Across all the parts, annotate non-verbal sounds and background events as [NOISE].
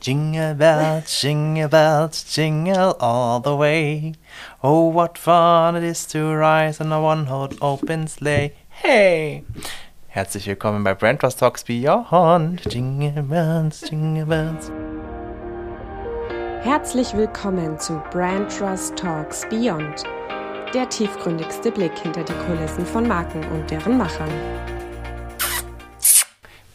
Jingle bells, jingle bells, jingle all the way. Oh, what fun it is to ride in a one-horse open sleigh. Hey! Herzlich willkommen bei Brand Trust Talks Beyond. Jingle bells, jingle bells. Herzlich willkommen zu Brand Trust Talks Beyond, der tiefgründigste Blick hinter die Kulissen von Marken und deren Machern.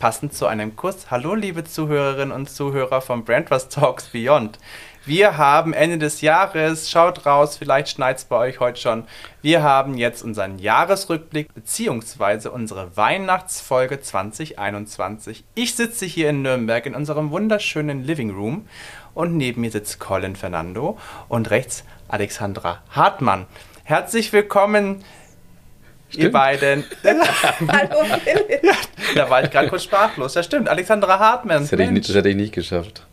Passend zu einem Kuss. Hallo, liebe Zuhörerinnen und Zuhörer von Brand Talks Beyond. Wir haben Ende des Jahres, schaut raus, vielleicht schneit es bei euch heute schon. Wir haben jetzt unseren Jahresrückblick bzw. unsere Weihnachtsfolge 2021. Ich sitze hier in Nürnberg in unserem wunderschönen Living Room und neben mir sitzt Colin Fernando und rechts Alexandra Hartmann. Herzlich willkommen, Stimmt. ihr beiden. [LAUGHS] Hallo Philipp. Ja, da war ich gerade kurz sprachlos. Ja, stimmt. Alexandra Hartmann. Das hätte, ich nicht, das hätte ich nicht geschafft.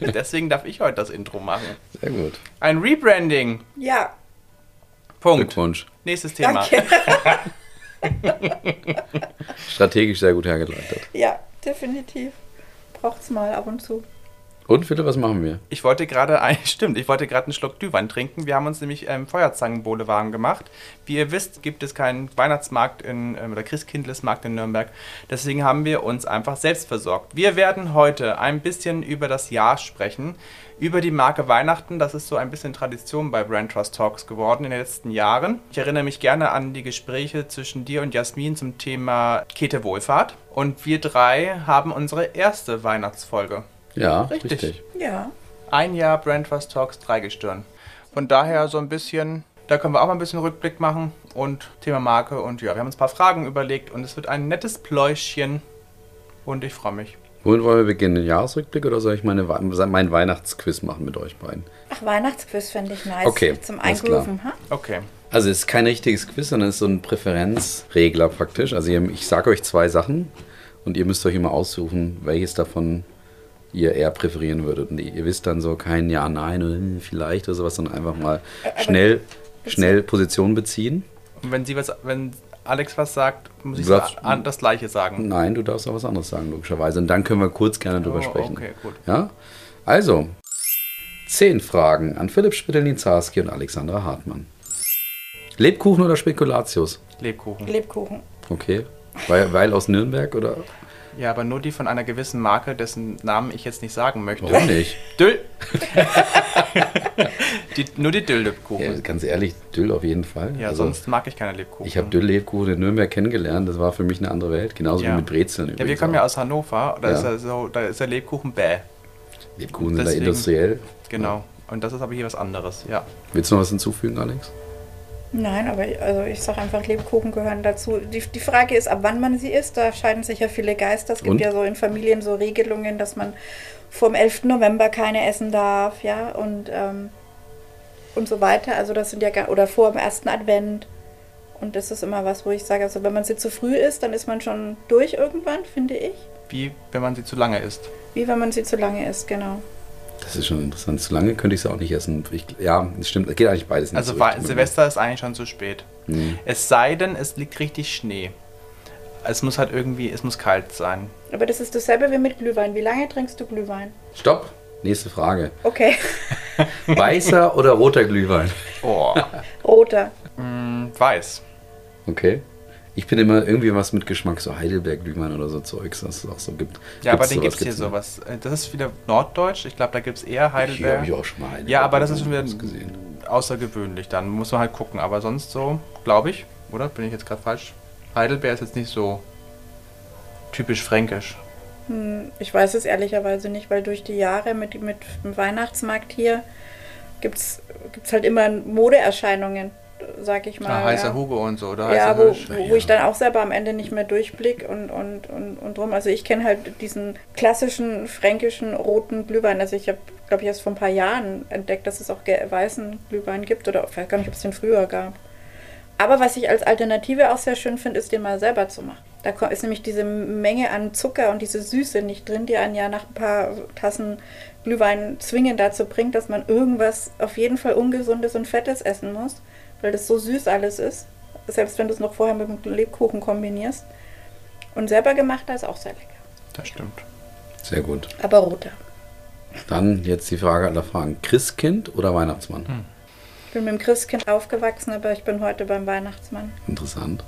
Deswegen darf ich heute das Intro machen. Sehr gut. Ein Rebranding. Ja, Punkt. Glückwunsch. Nächstes Thema. danke. Strategisch sehr gut hergeleitet. Ja, definitiv. Braucht's mal ab und zu. Und Philipp, was machen wir? Ich wollte gerade, [LAUGHS] stimmt, ich wollte gerade einen Schluck Glühwein trinken. Wir haben uns nämlich ähm, Feuerzangenbowle warm gemacht. Wie ihr wisst, gibt es keinen Weihnachtsmarkt in, ähm, oder Christkindlesmarkt in Nürnberg. Deswegen haben wir uns einfach selbst versorgt. Wir werden heute ein bisschen über das Jahr sprechen, über die Marke Weihnachten. Das ist so ein bisschen Tradition bei Brand Trust Talks geworden in den letzten Jahren. Ich erinnere mich gerne an die Gespräche zwischen dir und Jasmin zum Thema Kete Wohlfahrt. Und wir drei haben unsere erste Weihnachtsfolge. Ja, Richtig. richtig. Ja. Ein Jahr Brand Trust Talks, drei Gestirn. Von daher so ein bisschen, da können wir auch mal ein bisschen Rückblick machen und Thema Marke und ja, wir haben uns ein paar Fragen überlegt und es wird ein nettes Pläuschchen und ich freue mich. Wohin wollen wir beginnen? Den Jahresrückblick oder soll ich meine, meinen Weihnachtsquiz machen mit euch beiden? Ach, Weihnachtsquiz fände ich nice. Okay, Zum. Eingrooven, ha? Okay. Also es ist kein richtiges Quiz, sondern es ist so ein Präferenzregler praktisch. Also ihr, ich sage euch zwei Sachen und ihr müsst euch immer aussuchen, welches davon ihr eher präferieren würdet. Und ihr wisst dann so kein Ja, Nein oder hm, vielleicht oder sowas, sondern einfach mal schnell, schnell Position beziehen. Und wenn sie was, wenn Alex was sagt, muss ich darfst- das gleiche sagen. Nein, du darfst auch was anderes sagen, logischerweise. Und dann können wir kurz gerne drüber Oh, sprechen. okay, gut. Ja? Also, zehn Fragen an Philipp Spittelin-Zarski und Alexandra Hartmann. Lebkuchen oder Spekulatius? Lebkuchen. Lebkuchen. Okay. Weil, weil aus Nürnberg oder? Ja, aber nur die von einer gewissen Marke, dessen Namen ich jetzt nicht sagen möchte. Warum nicht? Düll. [LAUGHS] die, nur die Düll-Lebkuchen. Ja, Ja, ganz ehrlich, Düll auf jeden Fall. Also, sonst mag ich keine Lebkuchen. Ich habe Düll-Lebkuchen in Nürnberg kennengelernt. Das war für mich eine andere Welt. Genauso Ja. wie mit Brezeln Ja, wir übrigens kommen ja aus Hannover. Da, Ja. ist, ja so, da ist der Lebkuchen bäh. Lebkuchen sind da industriell. Genau. Und das ist aber hier was anderes. Ja. Willst du noch was hinzufügen, Alex? Nein, aber ich- also ich sage einfach, Lebkuchen gehören dazu. Die, die Frage ist, ab wann man sie isst. Da scheiden sich ja viele Geister. Es gibt Und? ja so in Familien so Regelungen, dass man vor dem 11. November keine essen darf, ja, und, ähm, und so weiter. Also das sind ja, gar- oder vor dem ersten Advent. Und das ist immer was, wo ich sage, also wenn man sie zu früh isst, dann ist man schon durch irgendwann, finde ich. Wie wenn man sie zu lange isst. Wie wenn man sie zu lange isst, genau. Das ist schon interessant. Zu lange könnte ich es auch nicht essen. Ich, ja, das stimmt. Es geht eigentlich beides nicht Also so richtig. Silvester ist eigentlich schon zu spät. Hm. Es sei denn, es liegt richtig Schnee. Es muss halt irgendwie, es muss kalt sein. Aber das ist dasselbe wie mit Glühwein. Wie lange trinkst du Glühwein? Stopp. Nächste Frage. Okay, [LAUGHS] Weißer oder roter Glühwein? Oh, roter. mm, weiß. Okay. Ich bin immer irgendwie was mit Geschmack, so Heidelberg-Glühwein oder so Zeugs, was es auch so gibt. Ja, aber Gibt's den gibt es hier sowas. Äh, Das ist wieder Norddeutsch. Ich glaube, da gibt es eher Hier Heidelberg. habe ich auch schon mal Heidelberg ja, aber das ist schon wieder gesehen. außergewöhnlich. Dann muss man halt gucken. Aber sonst so, glaube ich, oder? Bin ich jetzt gerade falsch? Heidelberg ist jetzt nicht so typisch fränkisch. Hm, Ich weiß es ehrlicherweise nicht, weil durch die Jahre mit, mit dem Weihnachtsmarkt hier gibt es halt immer Modeerscheinungen, sag ich mal. Ah, heißer ja. Hugo und so, oder? Ja, wo, wo, wo ich dann auch selber am Ende nicht mehr durchblick und, und, und, und drum. Also ich kenne halt diesen klassischen fränkischen roten Glühwein. Also ich habe, glaube ich, erst vor ein paar Jahren entdeckt, dass es auch weißen Glühwein gibt. Oder ich weiß gar nicht, ob es den früher gab. Aber was ich als Alternative auch sehr schön finde, ist den mal selber zu machen. Da ist nämlich diese Menge an Zucker und diese Süße nicht drin, die einen ja nach ein paar Tassen Glühwein zwingend dazu bringt, dass man irgendwas auf jeden Fall Ungesundes und Fettes essen muss, weil das so süß alles ist. Selbst wenn du es noch vorher mit dem Lebkuchen kombinierst. Und selber gemachter ist auch sehr lecker. Das stimmt. Sehr gut. Aber roter. Dann jetzt die Frage aller Fragen. Christkind oder Weihnachtsmann? Ich bin mit dem Christkind aufgewachsen, aber ich bin heute beim Weihnachtsmann. Interessant.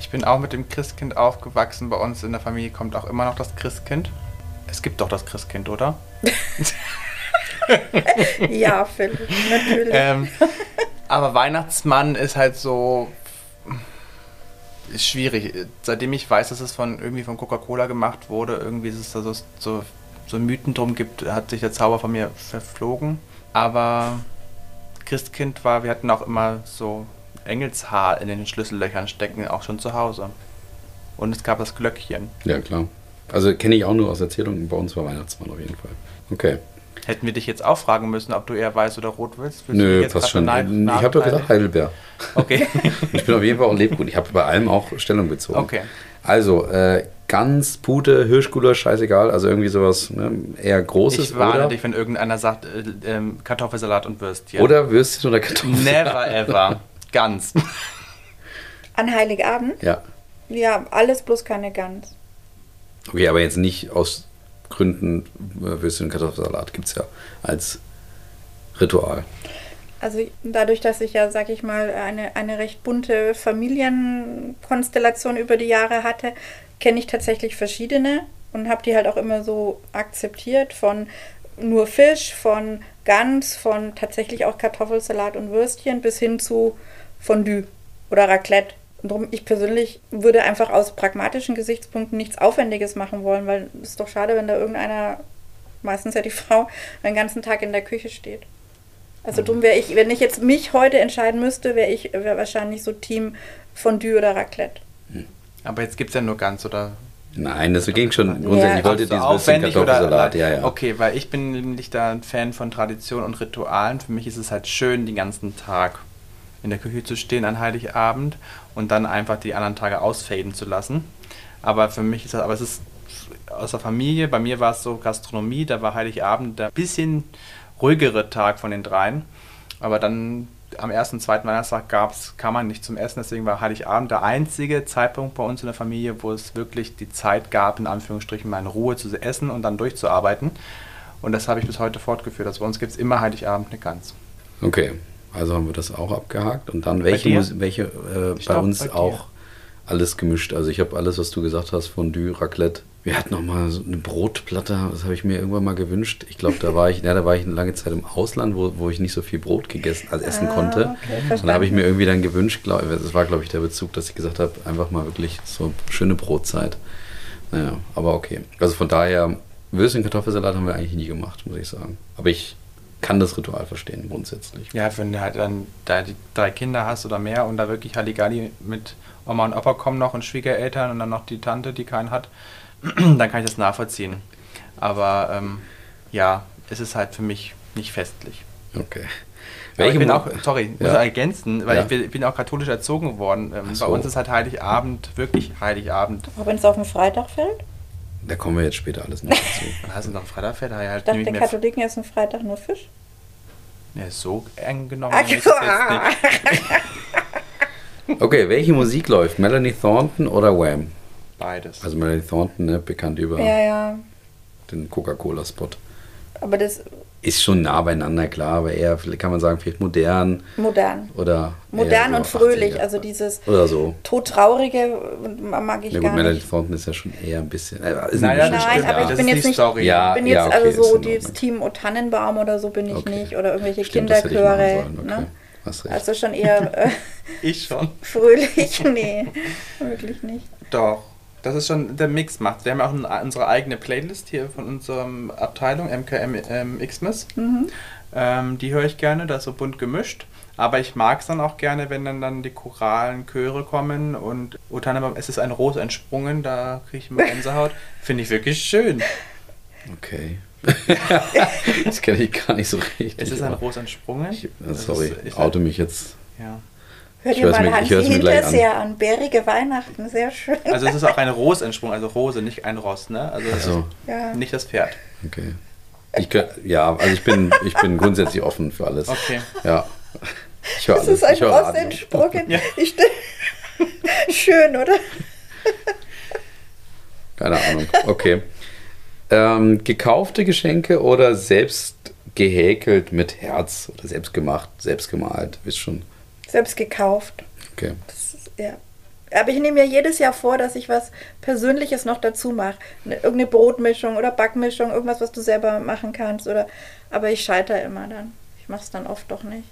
Ich bin auch mit dem Christkind aufgewachsen. Bei uns in der Familie kommt auch immer noch das Christkind. Es gibt doch das Christkind, oder? [LAUGHS] Ja, Philipp, natürlich. [LAUGHS] ähm, aber Weihnachtsmann ist halt so ist schwierig. Seitdem ich weiß, dass es von irgendwie von Coca-Cola gemacht wurde, irgendwie ist es da so, so, so Mythen drum gibt, hat sich der Zauber von mir verflogen. Aber Christkind war, wir hatten auch immer so Engelshaar in den Schlüssellöchern stecken, auch schon zu Hause. Und es gab das Glöckchen. Ja, klar. Also kenne ich auch nur aus Erzählungen. Bei uns war Weihnachtsmann auf jeden Fall. Okay. Hätten wir dich jetzt auch fragen müssen, ob du eher weiß oder rot willst? Willst du Nö, jetzt passt schon. nein- ich habe doch gesagt Heidelbeer. Okay. [LAUGHS] Ich bin auf jeden Fall auch Lebgut. Ich habe bei allem auch Stellung bezogen. Okay. Also, äh, Gans, Pute, Hirschgulasch, scheißegal. Also irgendwie sowas ne, eher Großes. Ich warne oder, dich, wenn irgendeiner sagt äh, ähm, Kartoffelsalat und Würstchen. oder Würstchen oder Kartoffeln. Never ever. [LAUGHS] Ganz. An Heiligabend? Ja. Ja, alles bloß keine Gans. Okay, aber jetzt nicht aus Gründen äh, Würstchen und Kartoffelsalat. Gibt es ja als Ritual. Also dadurch, dass ich ja, sag ich mal, eine, eine recht bunte Familienkonstellation über die Jahre hatte, kenne ich tatsächlich verschiedene und habe die halt auch immer so akzeptiert von nur Fisch, von Gans, von tatsächlich auch Kartoffelsalat und Würstchen bis hin zu Fondue oder Raclette. Und darum, ich persönlich würde einfach aus pragmatischen Gesichtspunkten nichts Aufwendiges machen wollen, weil es ist doch schade, wenn da irgendeiner, meistens ja die [LAUGHS] Frau, den ganzen Tag in der Küche steht. Also drum wäre ich, wenn ich jetzt mich heute entscheiden müsste, wäre ich wär wahrscheinlich so Team Fondue oder Raclette. Aber jetzt gibt es ja nur ganz, oder? Nein, das ging schon. Grundsätzlich, ich wollte dieses oder Kartoffelsalat. Ja, ja. Okay, weil ich bin nämlich da ein Fan von Tradition und Ritualen. Für mich ist es halt schön, den ganzen Tag in der Küche zu stehen an Heiligabend und dann einfach die anderen Tage ausfaden zu lassen. Aber für mich ist das, aber es ist aus der Familie, bei mir war es so Gastronomie, da war Heiligabend der bisschen ruhigere Tag von den dreien. Aber dann am ersten zweiten Weihnachtstag gab's, kam man nicht zum Essen, deswegen war Heiligabend der einzige Zeitpunkt bei uns in der Familie, wo es wirklich die Zeit gab, in Anführungsstrichen mal in Ruhe zu essen und dann durchzuarbeiten. Und das habe ich bis heute fortgeführt. Also bei uns gibt es immer Heiligabend eine Gans. Okay, also haben wir das auch abgehakt. Und dann welche? Mus welche äh, bei glaub, uns bei auch alles gemischt. Also ich habe alles, was du gesagt hast, Fondue, Raclette. Wir hatten noch mal so eine Brotplatte, das habe ich mir irgendwann mal gewünscht. Ich glaube, da war ich, ja, da war ich eine lange Zeit im Ausland, wo, wo ich nicht so viel Brot gegessen, also essen Ah, konnte. okay, und da habe ich mir irgendwie dann gewünscht, glaub, das war glaube ich der Bezug, dass ich gesagt habe, einfach mal wirklich so schöne Brotzeit. Naja, aber okay. Also von daher, Würstchen Kartoffelsalat haben wir eigentlich nie gemacht, muss ich sagen. Aber ich kann das Ritual verstehen, grundsätzlich. Ja, wenn du halt dann da die drei Kinder hast oder mehr und da wirklich Halligalli mit Oma und Opa kommen noch und Schwiegereltern und dann noch die Tante, die keinen hat, [CLEARS THROAT] dann kann ich das nachvollziehen. Aber ähm, ja, es ist halt für mich nicht festlich. Okay. Aber ich bin auch, sorry, ich muss Ja. ergänzen, weil Ja. ich bin, ich bin auch katholisch erzogen worden. Ähm, Ach Bei so. uns ist halt Heiligabend, wirklich Heiligabend. Auch wenn es auf den Freitag fällt? Da kommen wir jetzt später alles noch dazu. [LAUGHS] Dann hast du noch Freitag, da halt Ich dachte, nehme ich der mir Katholiken essen Freitag nur Fisch. ja, so eng genommen. [LAUGHS] Okay, welche Musik läuft? Melanie Thornton oder Wham? Beides. Also Melanie Thornton, ne, bekannt über Ja, ja. den Coca-Cola-Spot. Aber das Ist schon nah beieinander, klar, aber eher, vielleicht kann man sagen, vielleicht modern modern. oder. Modern und fröhlich. 80er. Also dieses Oder so. todtraurige mag ich Ja, gar gut, Melanie nicht. Thornton ist ja schon eher ein bisschen. Äh, ist das Mischung, Nein, aber ja. ich bin ist jetzt nicht- Story. Ja, Ich bin jetzt ja, okay, also so dieses. Team O Tannenbaum oder so bin ich Okay. nicht. Oder irgendwelche Stimmt, das hätte ich machen Kinderchöre. okay. Ne? Hast recht. Also schon eher äh, [LAUGHS] Ich schon. fröhlich. [LAUGHS] Nee, wirklich nicht. Doch. Das ist schon der Mix macht. Wir haben auch eine, unsere eigene Playlist hier von unserer Abteilung MKM ähm, Xmas. Mhm. Ähm, die höre ich gerne, da ist so bunt gemischt. Aber ich mag es dann auch gerne, wenn dann, dann die choralen Chöre kommen und O Tannenbaum, es ist ein Ros entsprungen, da kriege ich immer [LAUGHS] Gänsehaut. Finde ich wirklich schön. Okay. [LAUGHS] das kenne ich gar nicht so richtig. Es ist ein Ros entsprungen. ich, äh, sorry, ist- ist oute mich jetzt. Ja. Hört Ich ihr mal mir- Hansi gleich an. Hinterseher an. Bärige Weihnachten, sehr schön. Also es ist auch ein Ros entsprungen, also Rose, nicht ein Ross, ne? Also, Also, Ja. nicht das Pferd. okay. Ich, ja, also ich bin, ich bin grundsätzlich offen für alles. Okay. Ja. Ich höre Das alles. ist ein ich Ross entsprungen. Ja. Ich Schön, oder? Keine Ahnung. Okay. Ähm, gekaufte Geschenke oder selbst gehäkelt mit Herz oder selbst gemacht, selbst gemalt, wisst schon. Selbst gekauft. Okay. Das ist, ja. Aber ich nehme mir jedes Jahr vor, dass ich was Persönliches noch dazu mache. Ne- Irgendeine Brotmischung oder Backmischung, irgendwas, was du selber machen kannst. Oder, aber ich scheitere immer dann. Ich mache es dann oft doch nicht.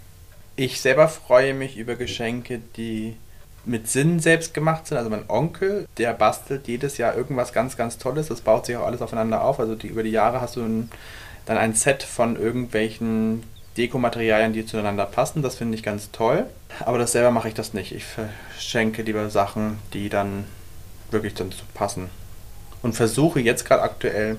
Ich selber freue mich über Geschenke, die mit Sinn selbst gemacht sind. Also mein Onkel, der bastelt jedes Jahr irgendwas ganz, ganz Tolles. Das baut sich auch alles aufeinander auf. Also die, über die Jahre hast du ein, dann ein Set von irgendwelchen Dekomaterialien, die zueinander passen. Das finde ich ganz toll. Aber das selber mache ich das nicht. Ich verschenke lieber Sachen, die dann wirklich dann so passen. Und versuche jetzt gerade aktuell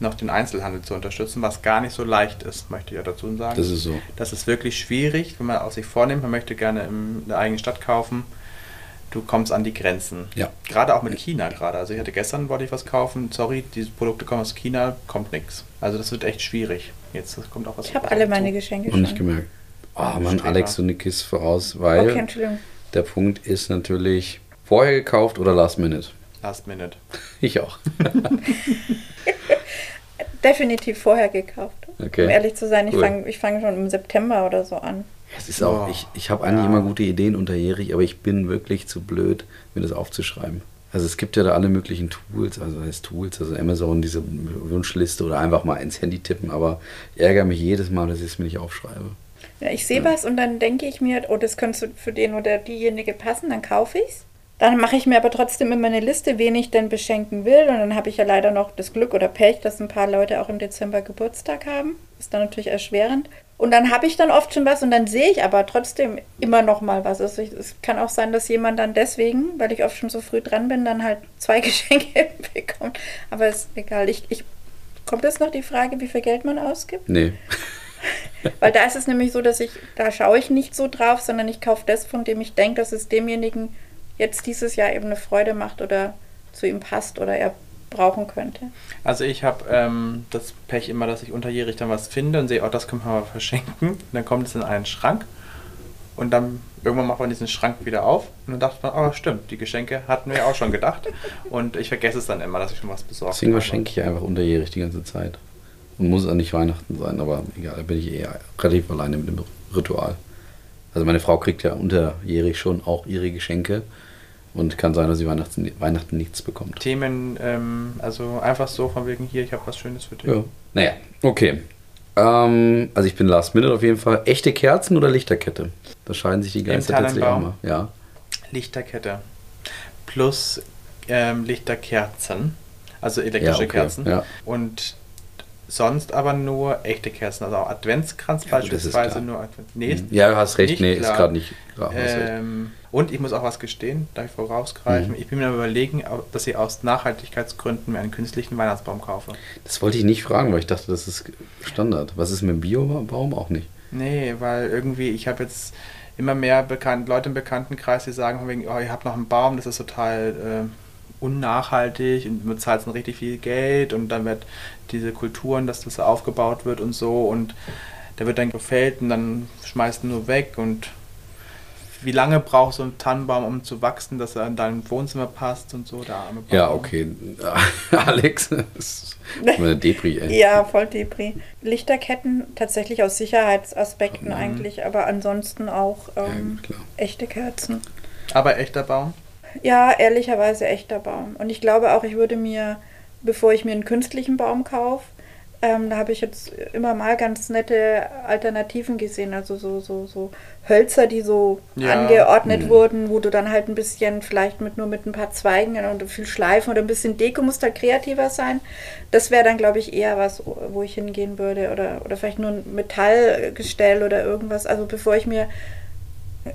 noch den Einzelhandel zu unterstützen, was gar nicht so leicht ist, möchte ich ja dazu sagen. Das ist so. Das ist wirklich schwierig, wenn man aus sich vornimmt, man möchte gerne in der eigenen Stadt kaufen. Du kommst an die Grenzen. Ja. Gerade auch mit China gerade. Also ich hatte gestern wollte ich was kaufen. Sorry, diese Produkte kommen aus China, kommt nichts. Also das wird echt schwierig. Jetzt kommt auch was. Ich habe alle meine Geschenke Und nicht schon. gemerkt. Oh Mann. Alex, so eine Kiste voraus, weil Okay, Entschuldigung. der Punkt ist natürlich vorher gekauft oder last minute. Last Minute. [LAUGHS] Ich auch. [LAUGHS] Definitiv vorher gekauft. Okay. Um ehrlich zu sein, ich Cool. fange fang schon im September oder so an. Es ist auch, Oh. ich, ich habe eigentlich Ja. immer gute Ideen unterjährig, aber ich bin wirklich zu blöd, mir das aufzuschreiben. Also es gibt ja da alle möglichen Tools, also heißt Tools, also Amazon, diese Wunschliste oder einfach mal ins Handy tippen, aber ich ärgere mich jedes Mal, dass ich es mir nicht aufschreibe. Ja, ich sehe was und dann denke ich mir, oh, das könnte für den oder diejenige passen, dann kaufe ich es. Dann mache ich mir aber trotzdem immer eine Liste, wen ich denn beschenken will. Und dann habe ich ja leider noch das Glück oder Pech, dass ein paar Leute auch im Dezember Geburtstag haben. Ist dann natürlich erschwerend. Und dann habe ich dann oft schon was und dann sehe ich aber trotzdem immer noch mal was. Also ich, es kann auch sein, dass jemand dann deswegen, weil ich oft schon so früh dran bin, dann halt zwei [LAUGHS] Geschenke [LAUGHS] bekommt. Aber ist egal. Ich, ich, kommt jetzt noch die Frage, wie viel Geld man ausgibt? Nee. [LAUGHS] Weil da ist es nämlich so, dass ich, da schaue ich nicht so drauf, sondern ich kaufe das, von dem ich denke, dass es demjenigen jetzt dieses Jahr eben eine Freude macht oder zu ihm passt oder er brauchen könnte. Also ich habe ähm, das Pech immer, dass ich unterjährig dann was finde und sehe, oh, das können wir mal verschenken. Und dann kommt es in einen Schrank und dann irgendwann macht man diesen Schrank wieder auf und dann dachte man, oh stimmt, die Geschenke hatten wir ja auch schon gedacht. Und ich vergesse es dann immer, dass ich schon was besorgt Deswegen habe. verschenke ich einfach unterjährig die ganze Zeit. Und muss auch nicht Weihnachten sein, aber egal, da bin ich eher relativ alleine mit dem Ritual. Also meine Frau kriegt ja unterjährig schon auch ihre Geschenke und kann sein, dass sie Weihnachten, Weihnachten nichts bekommt. Themen, ähm, also einfach so von wegen hier, ich habe was Schönes für dich. Ja. Naja, okay. Ähm, also ich bin Last Minute auf jeden Fall. Echte Kerzen oder Lichterkette? Da scheiden sich die Geister tatsächlich auch mal. Ja. Lichterkette plus ähm, Lichterkerzen, also elektrische Ja, okay. Kerzen. Ja. Und sonst aber nur echte Kerzen, also auch Adventskranz Ja, ist beispielsweise klar. nur Advent. Nee, ist ja, du hast recht. Nee, ist klar. gerade nicht. Recht. Ähm, und ich muss auch was gestehen, darf ich vorausgreifen. Mhm. Ich bin mir überlegen, dass ich aus Nachhaltigkeitsgründen mir einen künstlichen Weihnachtsbaum kaufe. Das wollte ich nicht fragen, weil ich dachte, das ist Standard. Was ist mit dem Biobaum? Auch nicht. Nee, weil irgendwie, ich habe jetzt immer mehr bekannt, Leute im Bekanntenkreis, die sagen wegen, oh, ihr habt noch einen Baum, das ist total äh, unnachhaltig und man zahlt dann richtig viel Geld und dann wird diese Kulturen, dass das aufgebaut wird und so und der wird dann gefällt und dann schmeißt ihn nur weg und wie lange braucht so ein Tannenbaum, um zu wachsen, dass er in dein Wohnzimmer passt und so, der arme Baum. Ja, okay. [LAUGHS] Alex, das ist eine Depri, ey. Ja, voll Depri. Lichterketten tatsächlich aus Sicherheitsaspekten Mhm. eigentlich, aber ansonsten auch Ja, ähm, klar. echte Kerzen. Aber echter Baum? Ja, ehrlicherweise echter Baum. Und ich glaube auch, ich würde mir, bevor ich mir einen künstlichen Baum kaufe, ähm, da habe ich jetzt immer mal ganz nette Alternativen gesehen, also so, so, so Hölzer, die so Ja. angeordnet Mhm. wurden, wo du dann halt ein bisschen, vielleicht mit nur mit ein paar Zweigen und viel Schleifen oder ein bisschen Deko muss da kreativer sein. Das wäre dann, glaube ich, eher was, wo ich hingehen würde. Oder, oder vielleicht nur ein Metallgestell oder irgendwas. Also bevor ich mir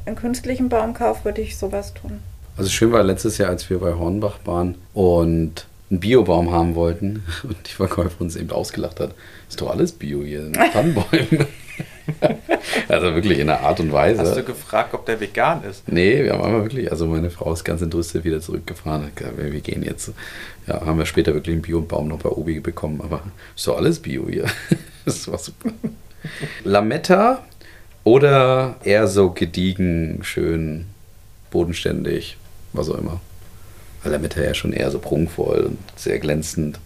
einen künstlichen Baum kaufe, würde ich sowas tun. Also schön war letztes Jahr, als wir bei Hornbach waren und einen Biobaum haben wollten [LAUGHS] und die Verkäuferin uns eben ausgelacht hat. Ist doch alles Bio hier, sind [LAUGHS] Tannenbäume. [LAUGHS] also wirklich in einer Art und Weise. Hast du gefragt, ob der vegan ist? Nee, wir haben einmal wirklich, also meine Frau ist ganz entrüstet wieder zurückgefahren. Hat gesagt, wir gehen jetzt. Ja, haben wir später wirklich einen Biobaum noch bei Obi bekommen, aber ist doch alles Bio hier. Das war super. Lametta oder eher so gediegen, schön, bodenständig, was auch immer. Weil Lametta ja schon eher so prunkvoll und sehr glänzend.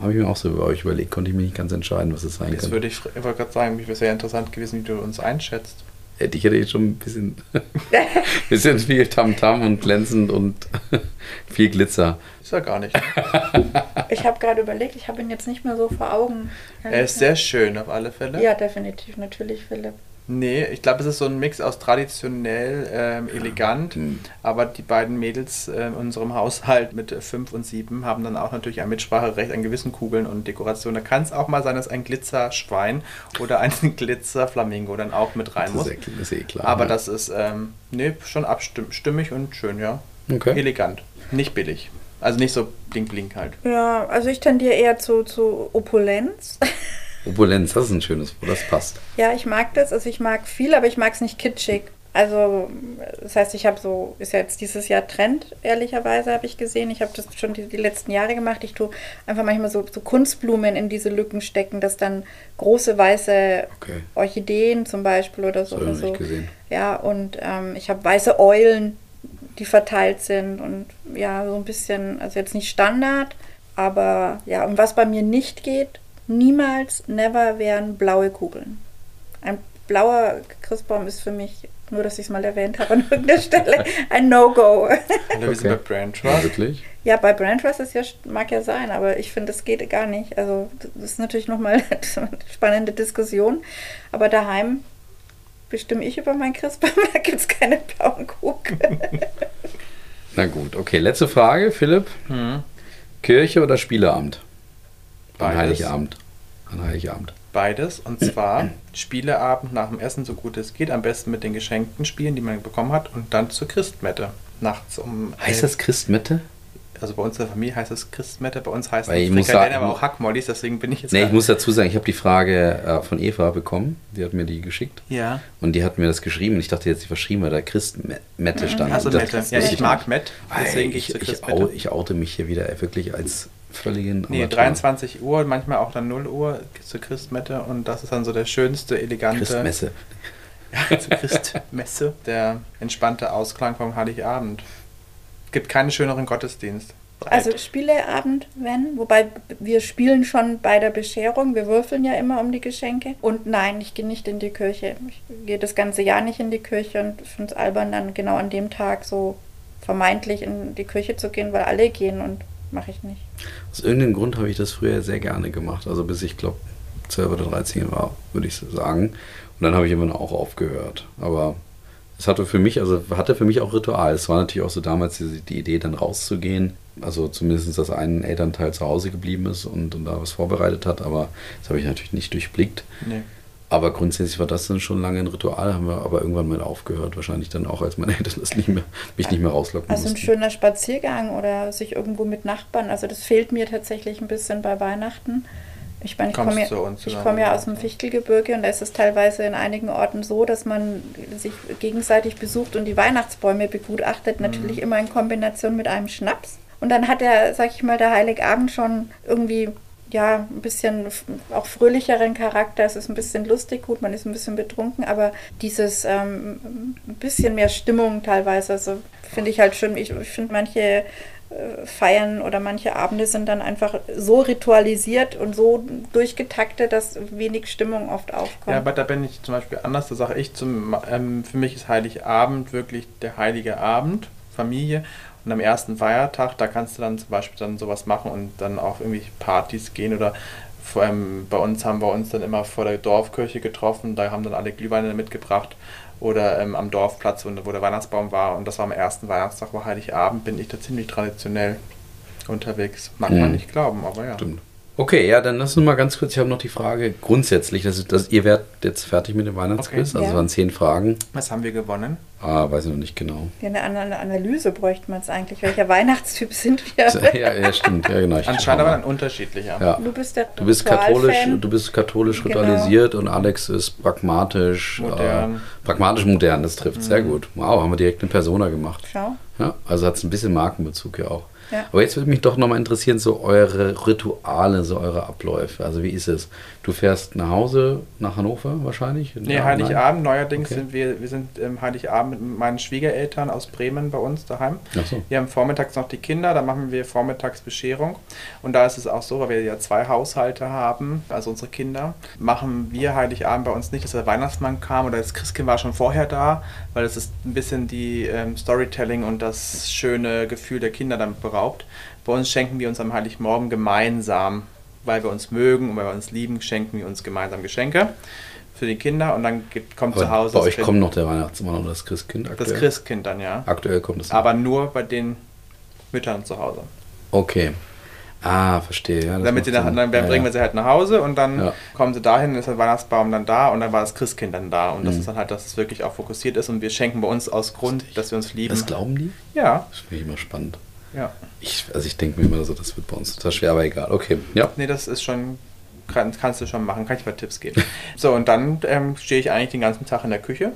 Habe ich mir auch so über euch überlegt, konnte ich mir nicht ganz entscheiden, was es sein Das könnte. würde ich, ich wollte gerade sagen, mich wäre sehr interessant gewesen, wie du uns einschätzt. Hätte ich hätte jetzt schon ein bisschen, [LAUGHS] bisschen viel Tamtam und glänzend und [LAUGHS] viel Glitzer. Ist er gar nicht. [LAUGHS] Ich habe gerade überlegt, ich habe ihn jetzt nicht mehr so vor Augen. er ist sehr schön auf alle Fälle. Ja, definitiv, natürlich, Philipp. Nee, ich glaube, es ist so ein Mix aus traditionell, ähm, elegant, Hm. aber die beiden Mädels äh, in unserem Haushalt mit 5 und 7 haben dann auch natürlich ein Mitspracherecht an gewissen Kugeln und Dekorationen. Da kann es auch mal sein, dass ein Glitzerschwein oder ein [LAUGHS] Glitzerflamingo dann auch mit rein Das muss. ist, das ist eh klar. Aber ja. das ist ähm, nee, schon abstimmig und schön, ja. Okay. Elegant. Nicht billig. Also nicht so blink-blink halt. Ja, also ich tendiere eher zu, zu Opulenz. [LAUGHS] Opulenz, das ist ein schönes Wort, das passt. ja, ich mag das. Also ich mag viel, aber ich mag es nicht kitschig. Also, das heißt, ich habe so, ist ja jetzt dieses Jahr Trend, ehrlicherweise habe ich gesehen. Ich habe das schon die, die letzten Jahre gemacht. Ich tue einfach manchmal so, so Kunstblumen in diese Lücken stecken, dass dann große weiße Okay. Orchideen zum Beispiel oder so. Oder so. gesehen. Ja, und ähm, ich habe weiße Eulen, die verteilt sind und ja, so ein bisschen, also jetzt nicht Standard, aber ja, und was bei mir nicht geht, niemals, never wären blaue Kugeln. Ein blauer Christbaum ist für mich, nur dass ich es mal erwähnt habe an [LAUGHS] irgendeiner Stelle, ein No-Go. [LAUGHS] Hallo, wir sind Okay. bei Brand Ja, Trust. wirklich? ja, bei Brand Trust ist ja, mag ja sein, aber ich finde, das geht gar nicht. Also, das ist natürlich nochmal [LAUGHS] eine spannende Diskussion, aber daheim bestimme ich über meinen Christbaum, da gibt es keine blauen Kugeln. Na gut, okay. Letzte Frage, Philipp. Hm. Kirche oder Spieleabend? An Beides. Heiligabend. An Heiligabend. Beides. Und zwar [CLEARS THROAT] Spieleabend nach dem Essen, so gut es geht. Am besten mit den geschenkten Spielen, die man bekommen hat. Und dann zur Christmette. Nachts um. Heißt das Christmette? Also bei uns in der Familie heißt es Christmette. Bei uns heißt es Frikadellen, aber auch Hackmollis. Deswegen bin ich jetzt. Nee, ich muss dazu sagen, ich habe die Frage äh, von Eva bekommen. Die hat mir die geschickt. Ja. Und die hat mir das geschrieben. Und ich dachte jetzt, sie verschrieben, weil da Christmette stand. Also Mette. Ja, ich mag nicht. Met. Weil Deswegen gehe ich, ich ich, oute mich hier wieder wirklich als völligen Nee, Amateur. 23 Uhr, manchmal auch dann 0 Uhr zur Christmette und das ist dann so der schönste, elegante Christmesse. Ja, zur Christmesse, der entspannte Ausklang vom Heiligabend. Gibt keinen schöneren Gottesdienst. Also Spieleabend, wenn, wobei wir spielen schon bei der Bescherung, wir würfeln ja immer um die Geschenke. Und nein, ich gehe nicht in die Kirche. Ich gehe das ganze Jahr nicht in die Kirche und finde es albern, dann genau an dem Tag so vermeintlich in die Kirche zu gehen, weil alle gehen und mache ich nicht. Aus irgendeinem Grund habe ich das früher sehr gerne gemacht. Also bis ich glaube 12 oder 13 war, würde ich so sagen. Und dann habe ich immer auch aufgehört. Aber es hatte für mich, also hatte für mich auch Ritual. Es war natürlich auch so damals die, die Idee, dann rauszugehen. Also zumindest, dass ein Elternteil zu Hause geblieben ist und, und da was vorbereitet hat. Aber das habe ich natürlich nicht durchblickt. Nee. Aber grundsätzlich war das dann schon lange ein Ritual, haben wir aber irgendwann mal aufgehört. Wahrscheinlich dann auch, als meine Eltern das nicht mehr, mich nicht mehr rauslocken Also ein mussten. schöner Spaziergang oder sich irgendwo mit Nachbarn. Also das fehlt mir tatsächlich ein bisschen bei Weihnachten. Ich meine, ich komme ja, komme ja aus dem Fichtelgebirge und da ist es teilweise in einigen Orten so, dass man sich gegenseitig besucht und die Weihnachtsbäume begutachtet, natürlich Mhm. immer in Kombination mit einem Schnaps. Und dann hat der, sag ich mal, der Heiligabend schon irgendwie ja, ein bisschen auch fröhlicheren Charakter. Es ist ein bisschen lustig, gut, man ist ein bisschen betrunken, aber dieses ähm, ein bisschen mehr Stimmung teilweise, also finde ich halt schön. Ich, ich finde manche äh, Feiern oder manche Abende sind dann einfach so ritualisiert und so durchgetaktet, dass wenig Stimmung oft aufkommt. Ja, aber da bin ich zum Beispiel anders. Da sage ich zum, ähm, für mich ist Heiligabend wirklich der heilige Abend, Familie. Und am ersten Feiertag, da kannst du dann zum Beispiel dann sowas machen und dann auch irgendwie Partys gehen oder vor allem bei uns haben wir uns dann immer vor der Dorfkirche getroffen, da haben dann alle Glühweine mitgebracht oder ähm, am Dorfplatz, wo, der Weihnachtsbaum war und das war am ersten Weihnachtstag, war Heiligabend, bin ich da ziemlich traditionell unterwegs. Mag man Mhm. nicht glauben, aber ja. Stimmt. Okay, ja, dann lass uns mal ganz kurz, ich habe noch die Frage grundsätzlich, das ist, das, ihr werdet jetzt fertig mit dem Weihnachtsquiz, Okay. also es Ja. waren zehn Fragen, Was haben wir gewonnen? ah, weiß ich noch nicht genau. Ja, eine eine Analyse bräuchte man es eigentlich. Welcher Weihnachtstyp sind wir? [LAUGHS] ja, ja, stimmt, ja genau. Anscheinend aber dann unterschiedlicher. ja. Du bist der Du bist katholisch, du bist katholisch Genau. ritualisiert und Alex ist pragmatisch, Modern. Äh, pragmatisch modern, das trifft sehr gut. Wow, haben wir direkt eine Persona gemacht. Schau. Ja, also hat es ein bisschen Markenbezug ja auch. Aber jetzt würde mich doch nochmal interessieren, so eure Rituale, so eure Abläufe. Also wie ist es? Du fährst nach Hause, nach Hannover wahrscheinlich? Nee, Ja, Heiligabend. Neuerdings Okay. sind wir, wir sind ähm, Heiligabend mit meinen Schwiegereltern aus Bremen bei uns daheim. Ach so. Wir haben vormittags noch die Kinder, da machen wir vormittags Bescherung. Und da ist es auch so, weil wir ja zwei Haushalte haben, also unsere Kinder, machen wir Heiligabend bei uns nicht, dass der Weihnachtsmann kam oder das Christkind war schon vorher da, weil es ist ein bisschen die ähm, Storytelling und das schöne Gefühl der Kinder damit beraubt. Bei uns schenken wir uns am Heiligmorgen gemeinsam, weil wir uns mögen und weil wir uns lieben, schenken wir uns gemeinsam Geschenke für die Kinder und dann gibt, kommt Aber zu Hause bei das euch Kind- kommt noch der Weihnachtsmann oder das Christkind aktuell? das Christkind dann, ja. Aktuell kommt es. Aber nur bei den Müttern zu Hause. Okay. Ah, verstehe. Ja, das Damit sie nach, Sinn. dann Ja, bringen wir sie halt nach Hause und dann Ja. kommen sie dahin, ist der Weihnachtsbaum dann da und dann war das Christkind dann da. Und das Mhm. ist dann halt, dass es wirklich auch fokussiert ist und wir schenken bei uns aus Grund, dass wir uns lieben. Das glauben die? ja, Das finde ich immer spannend. Ja. Ich, also ich denke mir immer so, das wird bei uns total schwer, aber egal. Okay, ja. Nee, das ist schon, kann, kannst du schon machen, kann ich mal Tipps geben. so, und dann ähm, stehe ich eigentlich den ganzen Tag in der Küche.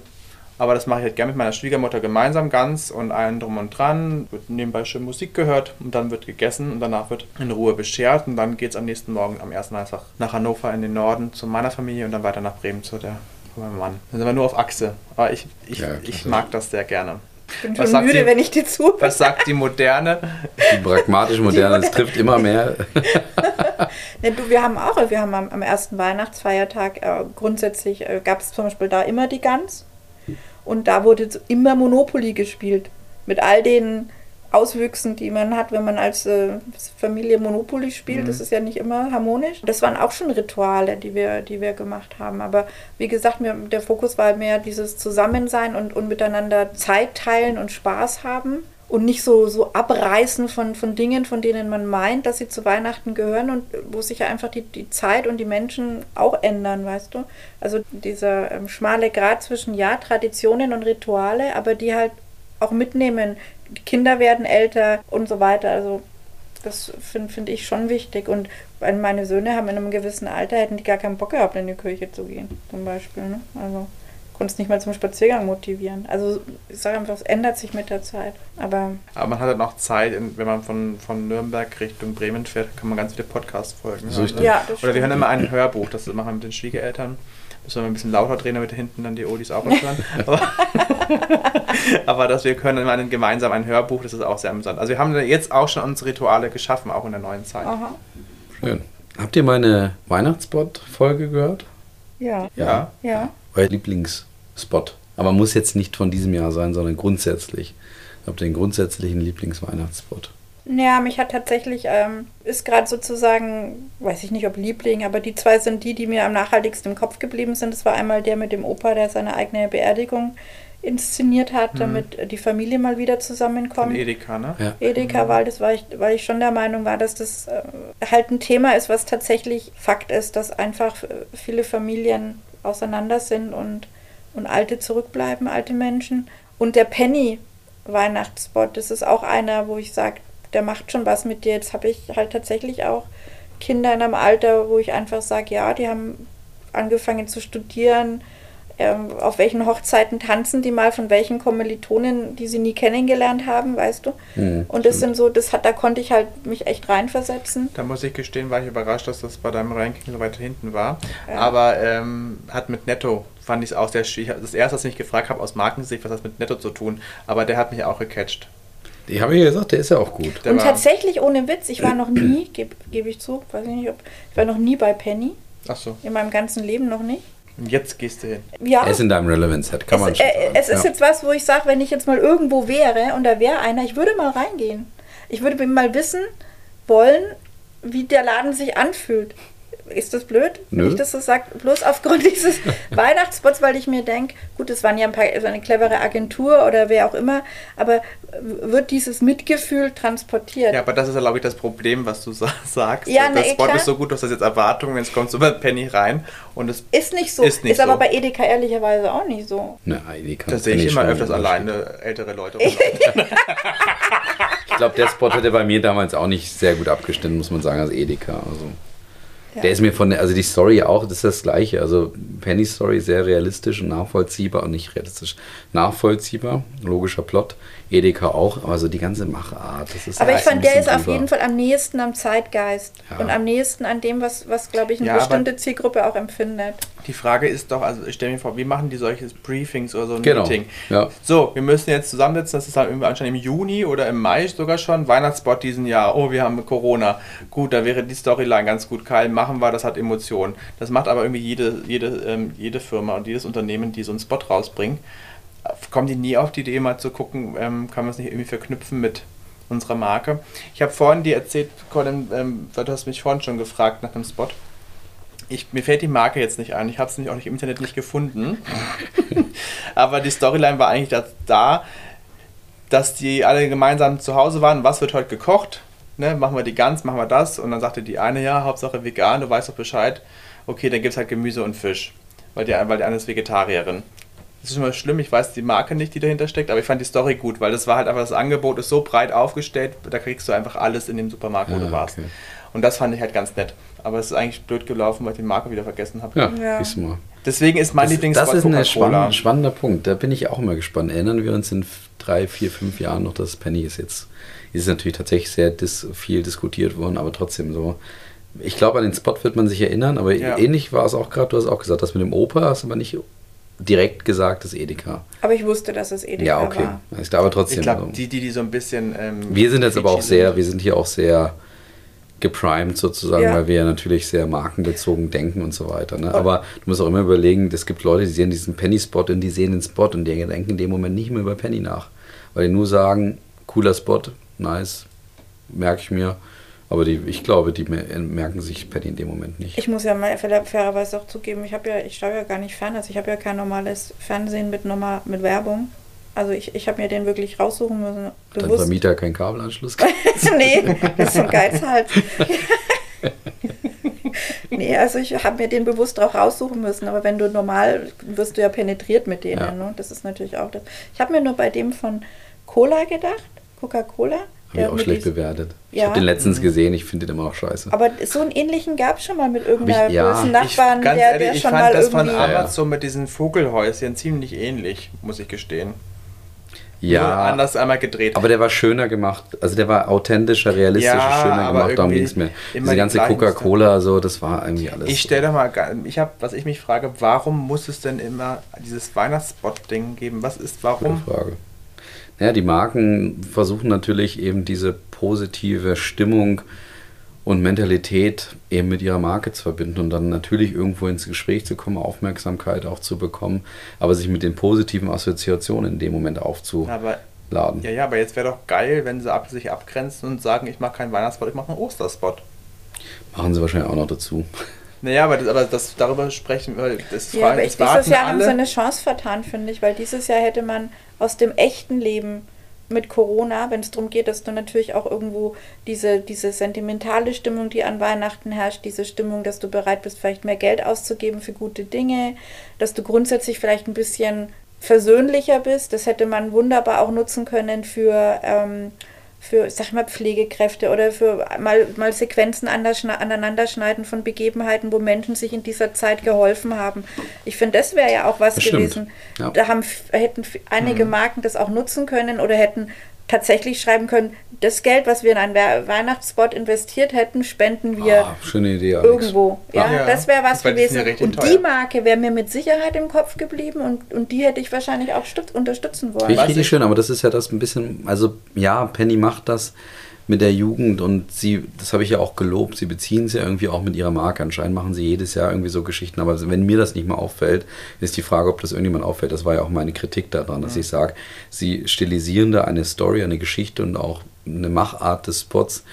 Aber das mache ich halt gerne mit meiner Schwiegermutter gemeinsam ganz und allen drum und dran. Wird nebenbei schön Musik gehört und dann wird gegessen und danach wird in Ruhe beschert. Und dann geht es am nächsten Morgen, am ersten Tag nach Hannover in den Norden zu meiner Familie und dann weiter nach Bremen zu der von meinem Mann. Dann sind wir nur auf Achse. Aber ich, ich, Ja, ich mag das sehr gerne. Ich bin Was schon sagt müde, sie? wenn ich dir zuhöre. Was sagt die Moderne? Die pragmatisch moderne, das trifft immer mehr. [LAUGHS] Ne, du, wir haben auch, wir haben am, am ersten Weihnachtsfeiertag äh, grundsätzlich äh, gab es zum Beispiel da immer die Gans und da wurde immer Monopoly gespielt mit all den Auswüchsen, die man hat, wenn man als äh, Familie Monopoly spielt. Das ist ja nicht immer harmonisch. Das waren auch schon Rituale, die wir, die wir gemacht haben. Aber wie gesagt, mir, der Fokus war mehr dieses Zusammensein und, und miteinander Zeit teilen und Spaß haben und nicht so, so abreißen von, von Dingen, von denen man meint, dass sie zu Weihnachten gehören und wo sich ja einfach die, die Zeit und die Menschen auch ändern, weißt du? Also dieser ähm, schmale Grat zwischen, ja, Traditionen und Rituale, aber die halt auch mitnehmen. Die Kinder werden älter und so weiter. Also das finde find ich schon wichtig. Und meine Söhne haben in einem gewissen Alter, hätten die gar keinen Bock gehabt, in die Kirche zu gehen, zum Beispiel. Ne? Also konntest nicht mal zum Spaziergang motivieren. Also ich sage einfach, es ändert sich mit der Zeit. Aber Aber man hat dann auch Zeit, wenn man von, von Nürnberg Richtung Bremen fährt, kann man ganz viele Podcast-Folgen So hören. richtig. ja, das Oder wir stimmt. hören immer ein Hörbuch, das machen wir mit den Schwiegereltern. Müssen wir ein bisschen lauter drehen, damit hinten dann die Olis auch was hören. [LAUGHS] [LAUGHS] Aber, dass wir können immer gemeinsam ein Hörbuch, das ist auch sehr amüsant. Also wir haben jetzt auch schon unsere Rituale geschaffen, auch in der neuen Zeit. Aha. Schön. Habt ihr meine Weihnachtsspot-Folge gehört? Ja. Ja. Ja. Euer Lieblingsspot. Aber muss jetzt nicht von diesem Jahr sein, sondern grundsätzlich. Habt ihr einen grundsätzlichen Lieblingsweihnachtsspot? Ja, mich hat tatsächlich, ähm, ist gerade sozusagen, weiß ich nicht, ob Liebling, aber die zwei sind die, die mir am nachhaltigsten im Kopf geblieben sind. Das war einmal der mit dem Opa, der seine eigene Beerdigung inszeniert hat, damit die Familie mal wieder Von zusammenkommt. Edeka, ne? Ja. Edeka, weil, das war ich, weil ich schon der Meinung war, dass das äh, halt ein Thema ist, was tatsächlich Fakt ist, dass einfach äh, viele Familien auseinander sind und, und Alte zurückbleiben, alte Menschen. Und der Penny Weihnachtsspot, das ist auch einer, wo ich sage, der macht schon was mit dir. Jetzt habe ich halt tatsächlich auch Kinder in einem Alter, wo ich einfach sage, ja, die haben angefangen zu studieren, auf welchen Hochzeiten tanzen die mal, von welchen Kommilitonen, die sie nie kennengelernt haben, weißt du? Mhm, und das stimmt. sind so, das hat, da konnte ich halt mich echt reinversetzen. Da muss ich gestehen, war ich überrascht, dass das bei deinem Ranking so weit hinten war. Ja. Aber ähm, hat mit Netto, fand ich es auch sehr schwierig. Das erste, was ich gefragt habe aus Markensicht, was hat das mit Netto zu tun, aber der hat mich auch gecatcht. Die habe ich ja gesagt, der ist ja auch gut. Der und tatsächlich ohne Witz, ich war [CLEARS THROAT] noch nie, gebe geb ich zu, weiß ich nicht, ob, ich war noch nie bei Penny, Ach so. in meinem ganzen Leben noch nicht. Und jetzt gehst du hin. Ja, Er ist in deinem Relevance-Set, kann man es, schon äh, sagen. es ist ja. jetzt was, wo ich sage, wenn ich jetzt mal irgendwo wäre und da wäre einer, ich würde mal reingehen. Ich würde mal wissen wollen, wie der Laden sich anfühlt. Ist das blöd, wenn Nö. ich das so sage? Bloß aufgrund [LAUGHS] dieses Weihnachtsspots, weil ich mir denke, gut, es waren ja ein paar, so eine clevere Agentur oder wer auch immer, aber wird dieses Mitgefühl transportiert? Ja, aber das ist ja, glaube ich, das Problem, was du sa sagst. Ja, das na, Spot klar. ist so gut, du hast jetzt Erwartungen, jetzt kommst du bei Penny rein und es, Ist nicht so. Ist nicht aber so. bei Edeka ehrlicherweise auch nicht so. Ne, die kann- da sehe ich immer öfters alleine ältere Leute. [LAUGHS] Ich glaube, der Spot hätte bei mir damals auch nicht sehr gut abgestimmt, muss man sagen, als Edeka. Also. Der ist mir von der, also die Story auch, das ist das Gleiche. Also Penny-Story sehr realistisch und nachvollziehbar und nicht realistisch nachvollziehbar. Logischer Plot. Edeka auch, aber so die ganze Machart. Das ist Aber ja ich fand, der ist auf jeden Fall am nächsten am Zeitgeist Ja. und am nächsten an dem, was, was glaube ich, eine Ja, bestimmte Zielgruppe auch empfindet. Die Frage ist doch, also ich stelle mir vor, wie machen die solche Briefings oder so ein Genau. Meeting? Ja. So, wir müssen jetzt zusammensitzen, das ist dann irgendwie anscheinend im Juni oder im Mai sogar schon, Weihnachtsspot diesen Jahr, oh, wir haben Corona. Gut, da wäre die Storyline ganz gut, Kyle, machen wir, das hat Emotionen. Das macht aber irgendwie jede, jede, ähm, jede Firma und jedes Unternehmen, die so einen Spot rausbringen. Kommen die nie auf die Idee, mal zu gucken, ähm, kann man es nicht irgendwie verknüpfen mit unserer Marke? Ich habe vorhin dir erzählt, Colin, ähm, du hast mich vorhin schon gefragt nach einem Spot. Ich, mir fällt die Marke jetzt nicht ein. Ich habe es nämlich auch nicht im Internet nicht gefunden. [LAUGHS] Aber die Storyline war eigentlich da, da, dass die alle gemeinsam zu Hause waren. Was wird heute gekocht? Ne, machen wir die Gans, machen wir das. Und dann sagte die eine, ja, Hauptsache vegan, du weißt doch Bescheid. Okay, dann gibt es halt Gemüse und Fisch. Weil die, weil die eine ist Vegetarierin. Das ist schon mal schlimm, ich weiß die Marke nicht, die dahinter steckt, aber ich fand die Story gut, weil das war halt einfach, das Angebot ist so breit aufgestellt, da kriegst du einfach alles in dem Supermarkt, wo Ah, du warst. okay. Und das fand ich halt ganz nett. Aber es ist eigentlich blöd gelaufen, weil ich die Marke wieder vergessen habe. Ja, Ja. du mal. Deswegen ist mein Das, Lieblingsspot das ist ein spannend, spannender Punkt. Da bin ich auch immer gespannt. Erinnern wir uns in drei, vier, fünf Jahren noch, dass Penny ist jetzt, ist natürlich tatsächlich sehr dis, viel diskutiert worden, aber trotzdem so. Ich glaube, an den Spot wird man sich erinnern, aber Ja. ähnlich war es auch gerade, du hast auch gesagt, das mit dem Opa hast aber nicht direkt gesagt, das Edeka. Aber ich wusste, dass es Edeka ja, okay. war. Ich glaube Ich trotzdem. glaube, also- die, die, die so ein bisschen. Ähm, Wir sind jetzt aber auch sehr, sind. wir sind hier auch sehr geprimed sozusagen, Ja. weil wir ja natürlich sehr markenbezogen denken und so weiter. Ne? Aber du musst auch immer überlegen, es gibt Leute, die sehen diesen Penny-Spot und die sehen den Spot und die denken in dem Moment nicht mehr über Penny nach. Weil die nur sagen, cooler Spot, nice, merke ich mir. Aber die, ich glaube, die mer- merken sich Penny in dem Moment nicht. Ich muss ja mal fair- fairerweise auch zugeben, ich habe ja, ich schaue ja gar nicht fern, also ich habe ja kein normales Fernsehen mit normal, mit Werbung. Also ich, ich habe mir den wirklich raussuchen müssen. Hat dein. Vermieter keinen Kabelanschluss? [LAUGHS] nee, das ist ein Geizhals. [LAUGHS] nee, also ich habe mir den bewusst auch raussuchen müssen, aber wenn du normal, wirst du ja penetriert mit denen, Ja. ne? Das ist natürlich auch das. Ich habe mir nur bei dem von Cola gedacht, Coca-Cola. Ich der auch schlecht bewertet. Ich Ja. habe den letztens gesehen, ich finde den immer noch scheiße. Aber so einen ähnlichen gab es schon mal mit irgendeiner ich- ja. bösen Ich, Nachbarn, ganz der, ehrlich, der ich schon fand mal das von irgendwie. Ja, ja. Amazon mit diesen Vogelhäuschen ziemlich ähnlich, muss ich gestehen. ja, Nur anders einmal gedreht. Aber der war schöner gemacht. Also der war authentischer, realistischer, Ja, schöner aber gemacht. Darum ging es mir. Diese die ganze Coca-Cola, so, das war irgendwie alles. ich stelle doch mal, ich habe, was ich mich frage, warum muss es denn immer dieses Weihnachtsspot-Ding geben? Was ist, Gute warum? Frage. Naja, die Marken versuchen natürlich eben diese positive Stimmung und Mentalität eben mit ihrer Marke zu verbinden und dann natürlich irgendwo ins Gespräch zu kommen, Aufmerksamkeit auch zu bekommen, aber sich mit den positiven Assoziationen in dem Moment aufzuladen. Aber, ja, ja, aber jetzt wäre doch geil, wenn sie ab, sich abgrenzen und sagen, ich mache keinen Weihnachtsspot, ich mache einen Osterspot. Machen sie wahrscheinlich auch noch dazu. Naja, aber, das, aber das, darüber sprechen wir. Das Ja, aber das ich, dieses Jahr haben sie alle. eine Chance vertan, finde ich, weil dieses Jahr hätte man aus dem echten Leben mit Corona, wenn es darum geht, dass du natürlich auch irgendwo diese, diese sentimentale Stimmung, die an Weihnachten herrscht, diese Stimmung, dass du bereit bist, vielleicht mehr Geld auszugeben für gute Dinge, dass du grundsätzlich vielleicht ein bisschen versöhnlicher bist, das hätte man wunderbar auch nutzen können für, ähm, für sag ich mal, Pflegekräfte oder für mal, mal Sequenzen anders, aneinanderschneiden von Begebenheiten, wo Menschen sich in dieser Zeit geholfen haben. Ich finde, das wäre ja auch was Das gewesen. Ja. Da haben, hätten einige Marken das auch nutzen können oder hätten tatsächlich schreiben können, das Geld, was wir in einen We- Weihnachtsspot investiert hätten, spenden wir Ah, schöne Idee, irgendwo. Ja, Ja. das wäre was sind gewesen. und teuer. die Marke wäre mir mit Sicherheit im Kopf geblieben und, und die hätte ich wahrscheinlich auch stütz, unterstützen wollen. Richtig, richtig ich- schön, aber das ist ja das ein bisschen, also ja, Penny macht das mit der Jugend und sie, das habe ich ja auch gelobt, sie beziehen es ja irgendwie auch mit ihrer Marke. Anscheinend machen sie jedes Jahr irgendwie so Geschichten, aber wenn mir das nicht mal auffällt, ist die Frage, ob das irgendjemand auffällt. Das war ja auch meine Kritik daran, dass ich sage, sie stilisieren da eine Story, eine Geschichte und auch eine Machart des Spots,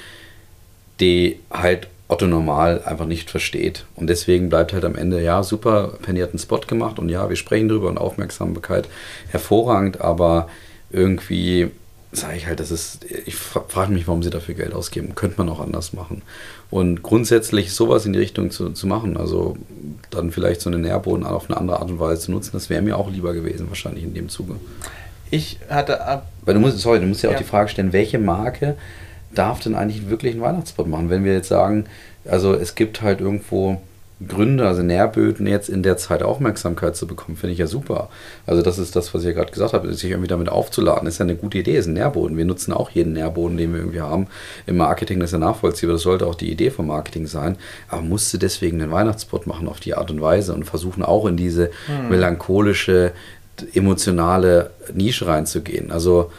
die halt Otto Normal einfach nicht versteht. Und deswegen bleibt halt am Ende, ja, super, Penny hat einen Spot gemacht und ja, wir sprechen drüber und Aufmerksamkeit hervorragend, aber irgendwie sage ich halt, das ist, ich fra- frage mich, warum sie dafür Geld ausgeben. Könnte man auch anders machen. Und grundsätzlich sowas in die Richtung zu, zu machen, also dann vielleicht so einen Nährboden auf eine andere Art und Weise zu nutzen, das wäre mir auch lieber gewesen, wahrscheinlich in dem Zuge. Ich hatte ab. Weil du musst, sorry, du musst ja auch die Frage stellen, welche Marke darf denn eigentlich wirklich einen Weihnachtsspot machen? Wenn wir jetzt sagen, also es gibt halt irgendwo Gründe, also Nährböden jetzt in der Zeit Aufmerksamkeit zu bekommen, finde ich ja super. Also das ist das, was ich ja gerade gesagt habe, sich irgendwie damit aufzuladen, ist ja eine gute Idee, ist ein Nährboden. Wir nutzen auch jeden Nährboden, den wir irgendwie haben. Im Marketing das ist ja nachvollziehbar, das sollte auch die Idee vom Marketing sein. Aber musste deswegen einen Weihnachtsspot machen auf die Art und Weise und versuchen auch in diese hm. melancholische, emotionale Nische reinzugehen. Also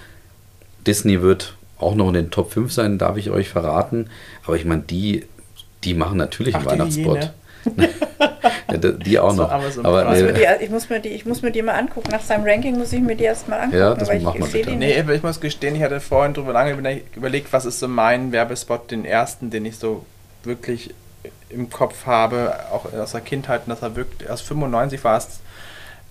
Disney wird auch noch in den Top 5 sein, darf ich euch verraten. Aber ich meine, die, die machen natürlich Ach, einen Weihnachtsspot. Die auch noch. So aber nee. die, ich, muss mir die, ich muss mir die mal angucken. Nach seinem Ranking muss ich mir die erstmal angucken. Ja, das macht man bitte. Nee, ich muss gestehen, ich hatte vorhin drüber lange überlegt, was ist so mein Werbespot, den ersten, den ich so wirklich im Kopf habe, auch aus der Kindheit, und das war wirklich, aus 95 war es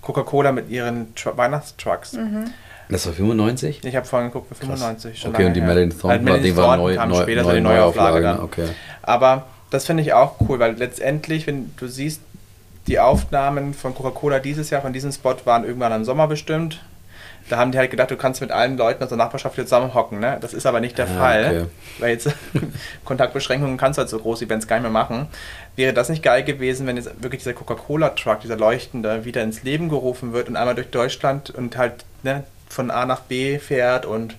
Coca-Cola mit ihren Tr Weihnachtstrucks. Mhm. Das war 95? Ich habe vorhin geguckt, für 95. Schon okay, und die Madeline Thornton halt, die war neu, neu, später, neu, die Neuauflage dann. Okay. Aber das finde ich auch cool, weil letztendlich, wenn du siehst, die Aufnahmen von Coca-Cola dieses Jahr, von diesem Spot, waren irgendwann im Sommer bestimmt. Da haben die halt gedacht, du kannst mit allen Leuten aus der Nachbarschaft hier zusammenhocken. Ne? Das ist aber nicht der ah, Fall, okay. weil jetzt [LAUGHS] Kontaktbeschränkungen kannst du halt so große Events gar nicht mehr machen. Wäre das nicht geil gewesen, wenn jetzt wirklich dieser Coca-Cola-Truck, dieser Leuchtende, wieder ins Leben gerufen wird und einmal durch Deutschland und halt ne, von A nach B fährt und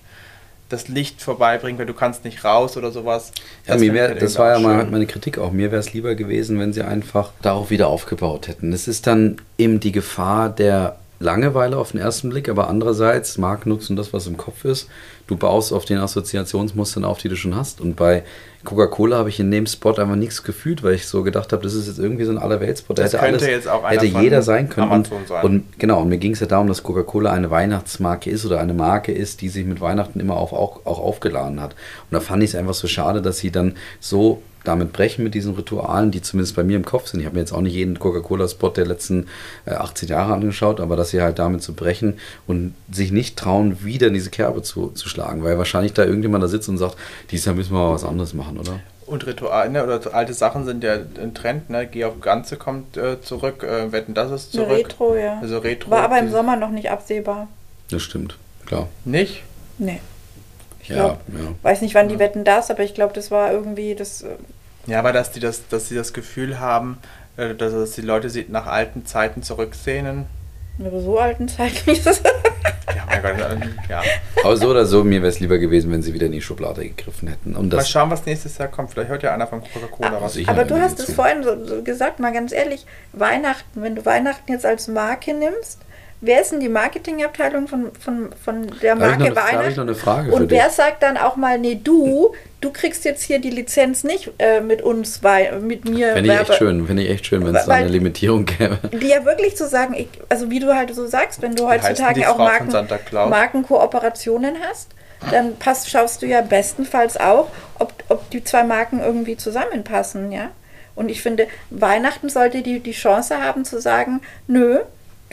das Licht vorbeibringt, weil du kannst nicht raus oder sowas. Ja, mir wär, das war ja mal meine Kritik auch. Mir wäre es lieber gewesen, wenn sie einfach darauf wieder aufgebaut hätten. Es ist dann eben die Gefahr der Langeweile auf den ersten Blick, aber andererseits Markennutzen das, was im Kopf ist. Du baust auf den Assoziationsmustern auf, die du schon hast. Und bei Coca-Cola habe ich in dem Spot einfach nichts gefühlt, weil ich so gedacht habe, das ist jetzt irgendwie so ein Allerweltspot. Das hätte könnte alles, jetzt auch hätte jeder sein können. Und, sein. und, genau, und mir ging es ja darum, dass Coca-Cola eine Weihnachtsmarke ist oder eine Marke ist, die sich mit Weihnachten immer auch, auch, auch aufgeladen hat. Und da fand ich es einfach so schade, dass sie dann so damit brechen mit diesen Ritualen, die zumindest bei mir im Kopf sind. Ich habe mir jetzt auch nicht jeden Coca-Cola-Spot der letzten äh, 18 Jahre angeschaut, aber dass sie halt damit zu brechen und sich nicht trauen, wieder in diese Kerbe zu, zu schlagen, weil wahrscheinlich da irgendjemand da sitzt und sagt, dieses Jahr müssen wir mal was anderes machen, oder? Und Rituale ne, oder alte Sachen sind ja ein Trend, ne? Geh auf Ganze kommt äh, zurück, äh, Wetten, das ist zurück. Retro, ja. Also Retro. War aber im Sommer noch nicht absehbar. Das stimmt, klar. Nicht? Nee. Ich ja, glaub, ja. weiß nicht, wann die Wetten das, aber ich glaube, das war irgendwie das. Äh, ja, aber dass die das, dass sie das Gefühl haben, äh, dass, dass die Leute sie nach alten Zeiten zurücksehnen. Aber so alten Zeiten ist es. ja, mein Gott, ja. Aber so oder so, mir wäre es lieber gewesen, wenn sie wieder in die Schublade gegriffen hätten. Und mal schauen, was nächstes Jahr kommt. Vielleicht hört ja einer von Coca-Cola was. Aber, aber du hast es vorhin so, so gesagt, mal ganz ehrlich, Weihnachten, wenn du Weihnachten jetzt als Marke nimmst, wer ist denn die Marketingabteilung von, von, von der Marke noch, Weihnachten? Ich noch eine Frage Und wer dich. sagt dann auch mal, nee, du, du kriegst jetzt hier die Lizenz nicht äh, mit uns, weil mit mir. Finde ich echt schön, finde ich echt schön, wenn es da eine Limitierung gäbe. Die ja wirklich zu sagen, ich, also wie du halt so sagst, wenn du heutzutage auch Marken, Markenkooperationen hast, dann passt, schaust du ja bestenfalls auch, ob, ob die zwei Marken irgendwie zusammenpassen, ja. Und ich finde, Weihnachten sollte die, die Chance haben zu sagen, nö,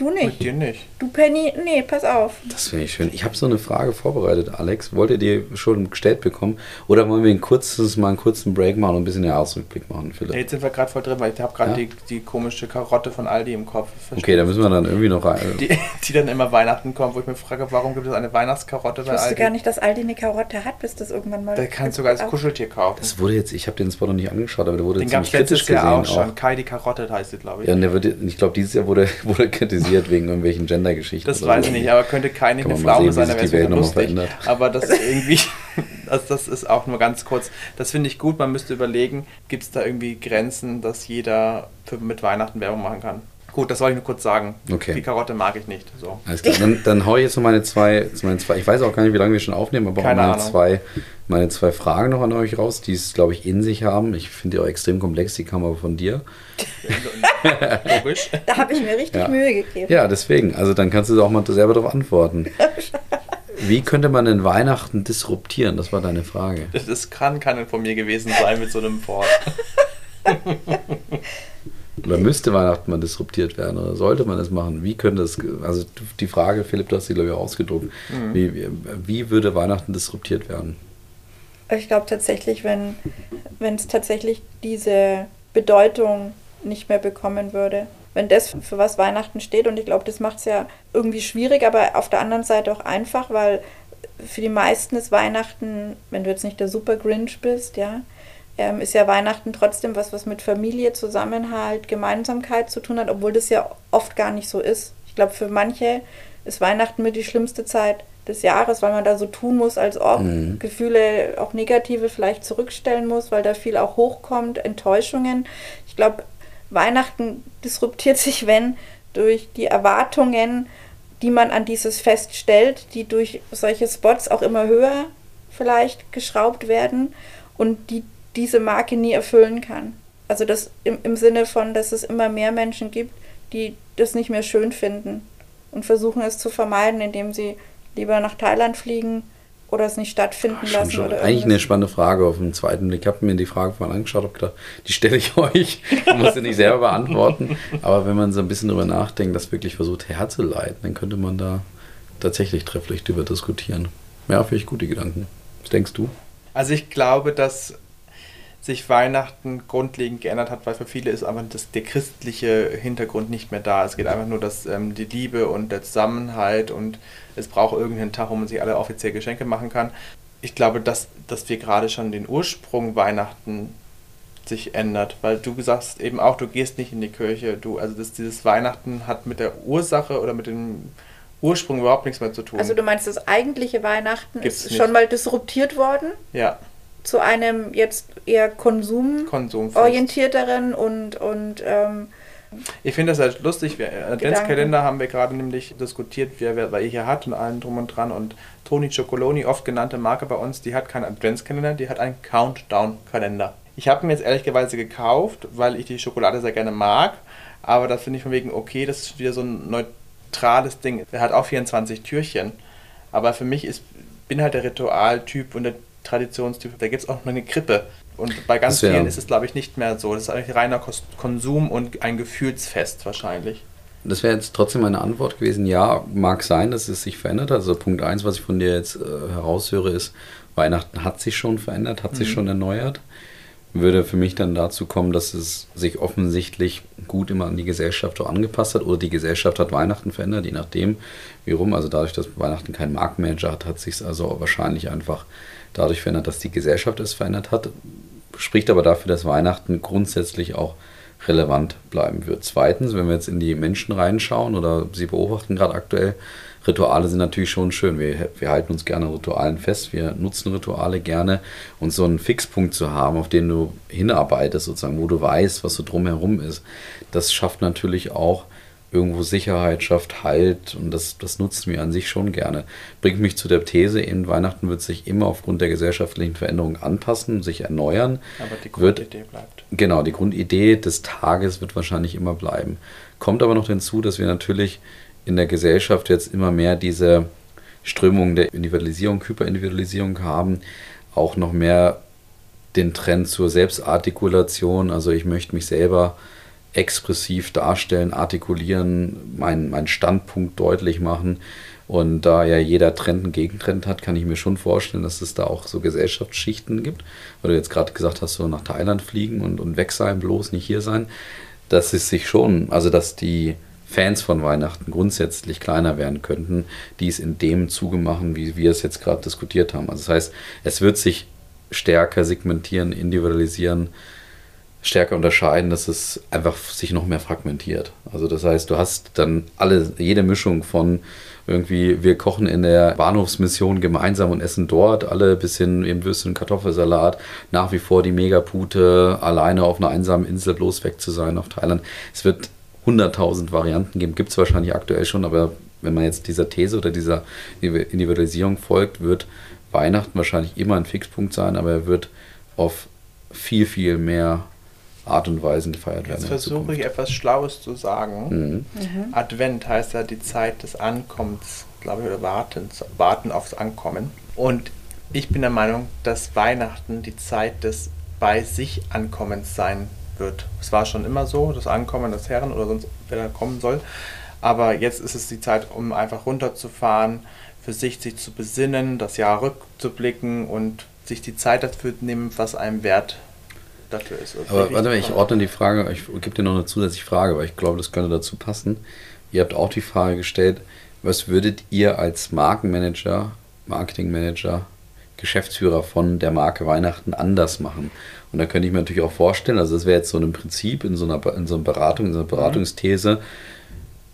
Du nicht. Mit dir nicht. Du Penny, nee, pass auf. Das finde ich schön. Ich habe so eine Frage vorbereitet, Alex. Wollt ihr die schon gestellt bekommen? Oder wollen wir ein kurzes, mal einen kurzen Break machen und ein bisschen den Jahresrückblick machen, Philipp? Jetzt sind wir gerade voll drin, weil ich habe gerade ja? die, die komische Karotte von Aldi im Kopf. Okay, da müssen wir dann irgendwie noch rein. Die, [LAUGHS] die dann immer Weihnachten kommen, wo ich mir frage, warum gibt es eine Weihnachtskarotte bei ich wusste gar nicht, dass Aldi eine Karotte hat, bis das irgendwann mal... Da kannst du sogar als Kuscheltier kaufen. Das wurde jetzt, ich habe den Spot noch nicht angeschaut, aber der wurde den ziemlich kritisch gesehen. auch schon. Kai die Karotte heißt sie, glaube ich. Ja, und der wird, ich glaube, dieses Jahr wurde, [LAUGHS] wurde kritisiert wegen irgendwelchen Gender-Geschichten. Das weiß ich nicht, aber könnte keine eine Pflaume sein, da wäre lustig. Aber das [LAUGHS] irgendwie, das, das ist auch nur ganz kurz. Das finde ich gut, man müsste überlegen, gibt es da irgendwie Grenzen, dass jeder für, mit Weihnachten Werbung machen kann? Gut, das wollte ich nur kurz sagen. Okay. Die Karotte mag ich nicht. So. Alles klar. Dann, dann hau ich jetzt noch meine zwei, meine zwei, ich weiß auch gar nicht, wie lange wir schon aufnehmen, aber Keine auch meine zwei, meine zwei Fragen noch an euch raus, die es, glaube ich, in sich haben. Ich finde die auch extrem komplex, die kamen aber von dir. Logisch. Da habe ich mir richtig ja. Mühe gegeben. Ja, deswegen. Also dann kannst du auch mal selber darauf antworten. [LAUGHS] Wie könnte man denn Weihnachten disruptieren? Das war deine Frage. Das, das kann keine von mir gewesen sein mit so einem Wort. [LAUGHS] Oder müsste Weihnachten mal disruptiert werden? Oder sollte man das machen? Wie könnte das, also die Frage, Philipp, du hast sie, glaube ich, ausgedruckt. Mhm. Wie, wie würde Weihnachten disruptiert werden? Ich glaube tatsächlich, wenn es tatsächlich diese Bedeutung nicht mehr bekommen würde. Wenn das für was Weihnachten steht, und ich glaube, das macht es ja irgendwie schwierig, aber auf der anderen Seite auch einfach, weil für die meisten ist Weihnachten, wenn du jetzt nicht der Super Grinch bist, ja, ähm, ist ja Weihnachten trotzdem was, was mit Familie, Zusammenhalt, Gemeinsamkeit zu tun hat, obwohl das ja oft gar nicht so ist. Ich glaube, für manche ist Weihnachten mit die schlimmste Zeit des Jahres, weil man da so tun muss, als ob mhm. Gefühle, auch negative vielleicht zurückstellen muss, weil da viel auch hochkommt, Enttäuschungen. Ich glaube, Weihnachten disruptiert [LAUGHS] sich, wenn durch die Erwartungen, die man an dieses Fest stellt, die durch solche Spots auch immer höher vielleicht geschraubt werden und die diese Marke nie erfüllen kann. Also das im, im Sinne von, dass es immer mehr Menschen gibt, die das nicht mehr schön finden und versuchen es zu vermeiden, indem sie lieber nach Thailand fliegen oder es nicht stattfinden Ach, lassen. Schon. Oder Eigentlich eine spannende Frage auf den zweiten Blick. Ich habe mir die Frage vorhin angeschaut und gedacht, die stelle ich [LAUGHS] euch. Ich muss sie nicht selber beantworten. Aber wenn man so ein bisschen darüber nachdenkt, das wirklich versucht herzuleiten, dann könnte man da tatsächlich trefflich darüber diskutieren. Ja, finde ich gute Gedanken. Was denkst du? Also ich glaube, dass sich Weihnachten grundlegend geändert hat, weil für viele ist einfach das, der christliche Hintergrund nicht mehr da. Es geht einfach nur, dass ähm, die Liebe und der Zusammenhalt und es braucht irgendeinen Tag, wo man sich alle offiziell Geschenke machen kann. Ich glaube, dass, dass wir gerade schon den Ursprung Weihnachten sich ändert, weil du sagst eben auch, du gehst nicht in die Kirche, du, also das, dieses Weihnachten hat mit der Ursache oder mit dem Ursprung überhaupt nichts mehr zu tun. Also du meinst, das eigentliche Weihnachten Gibt's ist nicht. schon mal disruptiert worden? Ja zu einem jetzt eher konsumorientierteren und, und ähm, ich finde das halt lustig. Wir, Adventskalender haben wir gerade nämlich diskutiert, wer, wer, wer hier hat und allen drum und dran. Und Toni Chocoloni, oft genannte Marke bei uns, die hat keinen Adventskalender, die hat einen Countdown-Kalender. Ich habe mir jetzt ehrlicherweise gekauft, weil ich die Schokolade sehr gerne mag. Aber das finde ich von wegen okay, das ist wieder so ein neutrales Ding. Der hat auch 24 Türchen. Aber für mich ist, bin halt der Ritualtyp und der Traditionstyp. Da gibt es auch noch eine Krippe. Und bei ganz vielen ist es, glaube ich, nicht mehr so. Das ist eigentlich reiner Konsum und ein Gefühlsfest wahrscheinlich. Das wäre jetzt trotzdem meine Antwort gewesen. Ja, mag sein, dass es sich verändert hat. Also Punkt 1, was ich von dir jetzt äh, heraushöre, ist, Weihnachten hat sich schon verändert, hat mhm. sich schon erneuert. Würde für mich dann dazu kommen, dass es sich offensichtlich gut immer an die Gesellschaft auch angepasst hat oder die Gesellschaft hat Weihnachten verändert, je nachdem, wie rum. Also dadurch, dass Weihnachten keinen Marktmanager hat, hat sich es also wahrscheinlich einfach dadurch verändert, dass die Gesellschaft es verändert hat. Spricht aber dafür, dass Weihnachten grundsätzlich auch relevant bleiben wird. Zweitens, wenn wir jetzt in die Menschen reinschauen oder sie beobachten gerade aktuell, Rituale sind natürlich schon schön. Wir, wir halten uns gerne Ritualen fest, wir nutzen Rituale gerne und so einen Fixpunkt zu haben, auf den du hinarbeitest, sozusagen, wo du weißt, was so drumherum ist, das schafft natürlich auch irgendwo Sicherheit schafft, Halt und das, das nutzen wir an sich schon gerne. Bringt mich zu der These, eben Weihnachten wird sich immer aufgrund der gesellschaftlichen Veränderungen anpassen, sich erneuern. Aber die Grundidee wird, bleibt. Genau, die Grundidee des Tages wird wahrscheinlich immer bleiben. Kommt aber noch hinzu, dass wir natürlich in der Gesellschaft jetzt immer mehr diese Strömung der Individualisierung, Hyperindividualisierung haben, auch noch mehr den Trend zur Selbstartikulation, also ich möchte mich selber expressiv darstellen, artikulieren, meinen mein Standpunkt deutlich machen. Und da ja jeder Trend einen Gegentrend hat, kann ich mir schon vorstellen, dass es da auch so Gesellschaftsschichten gibt. Weil du jetzt gerade gesagt hast, so nach Thailand fliegen und, und weg sein, bloß nicht hier sein. Dass es sich schon, also dass die Fans von Weihnachten grundsätzlich kleiner werden könnten, die es in dem Zuge machen, wie wir es jetzt gerade diskutiert haben. Also das heißt, es wird sich stärker segmentieren, individualisieren, stärker unterscheiden, dass es einfach sich noch mehr fragmentiert. Also das heißt, du hast dann alle, jede Mischung von irgendwie, wir kochen in der Bahnhofsmission gemeinsam und essen dort, alle bis hin eben Würstchen, Kartoffelsalat, nach wie vor die Megapute, alleine auf einer einsamen Insel bloß weg zu sein auf Thailand. Es wird 100.000 Varianten geben, gibt es wahrscheinlich aktuell schon, aber wenn man jetzt dieser These oder dieser Individualisierung folgt, wird Weihnachten wahrscheinlich immer ein Fixpunkt sein, aber er wird auf viel, viel mehr Art und Weisen gefeiert werden. Jetzt versuche ich etwas Schlaues zu sagen. Mhm. Mhm. Advent heißt ja die Zeit des Ankommens, glaube ich, oder Wartens, Warten aufs Ankommen. Und ich bin der Meinung, dass Weihnachten die Zeit des bei sich Ankommens sein wird. Es war schon immer so, das Ankommen des Herren oder sonst wer da kommen soll. Aber jetzt ist es die Zeit, um einfach runterzufahren, für sich sich zu besinnen, das Jahr rückzublicken und sich die Zeit dafür nehmen, was einem wert dafür ist. Aber warte mal, ich ordne die Frage, ich gebe dir noch eine zusätzliche Frage, weil ich glaube, das könnte dazu passen. Ihr habt auch die Frage gestellt, was würdet ihr als Markenmanager, Marketingmanager, Geschäftsführer von der Marke Weihnachten anders machen. Und da könnte ich mir natürlich auch vorstellen, also das wäre jetzt so ein Prinzip in so einer, in so einer Beratung, in so einer Beratungsthese,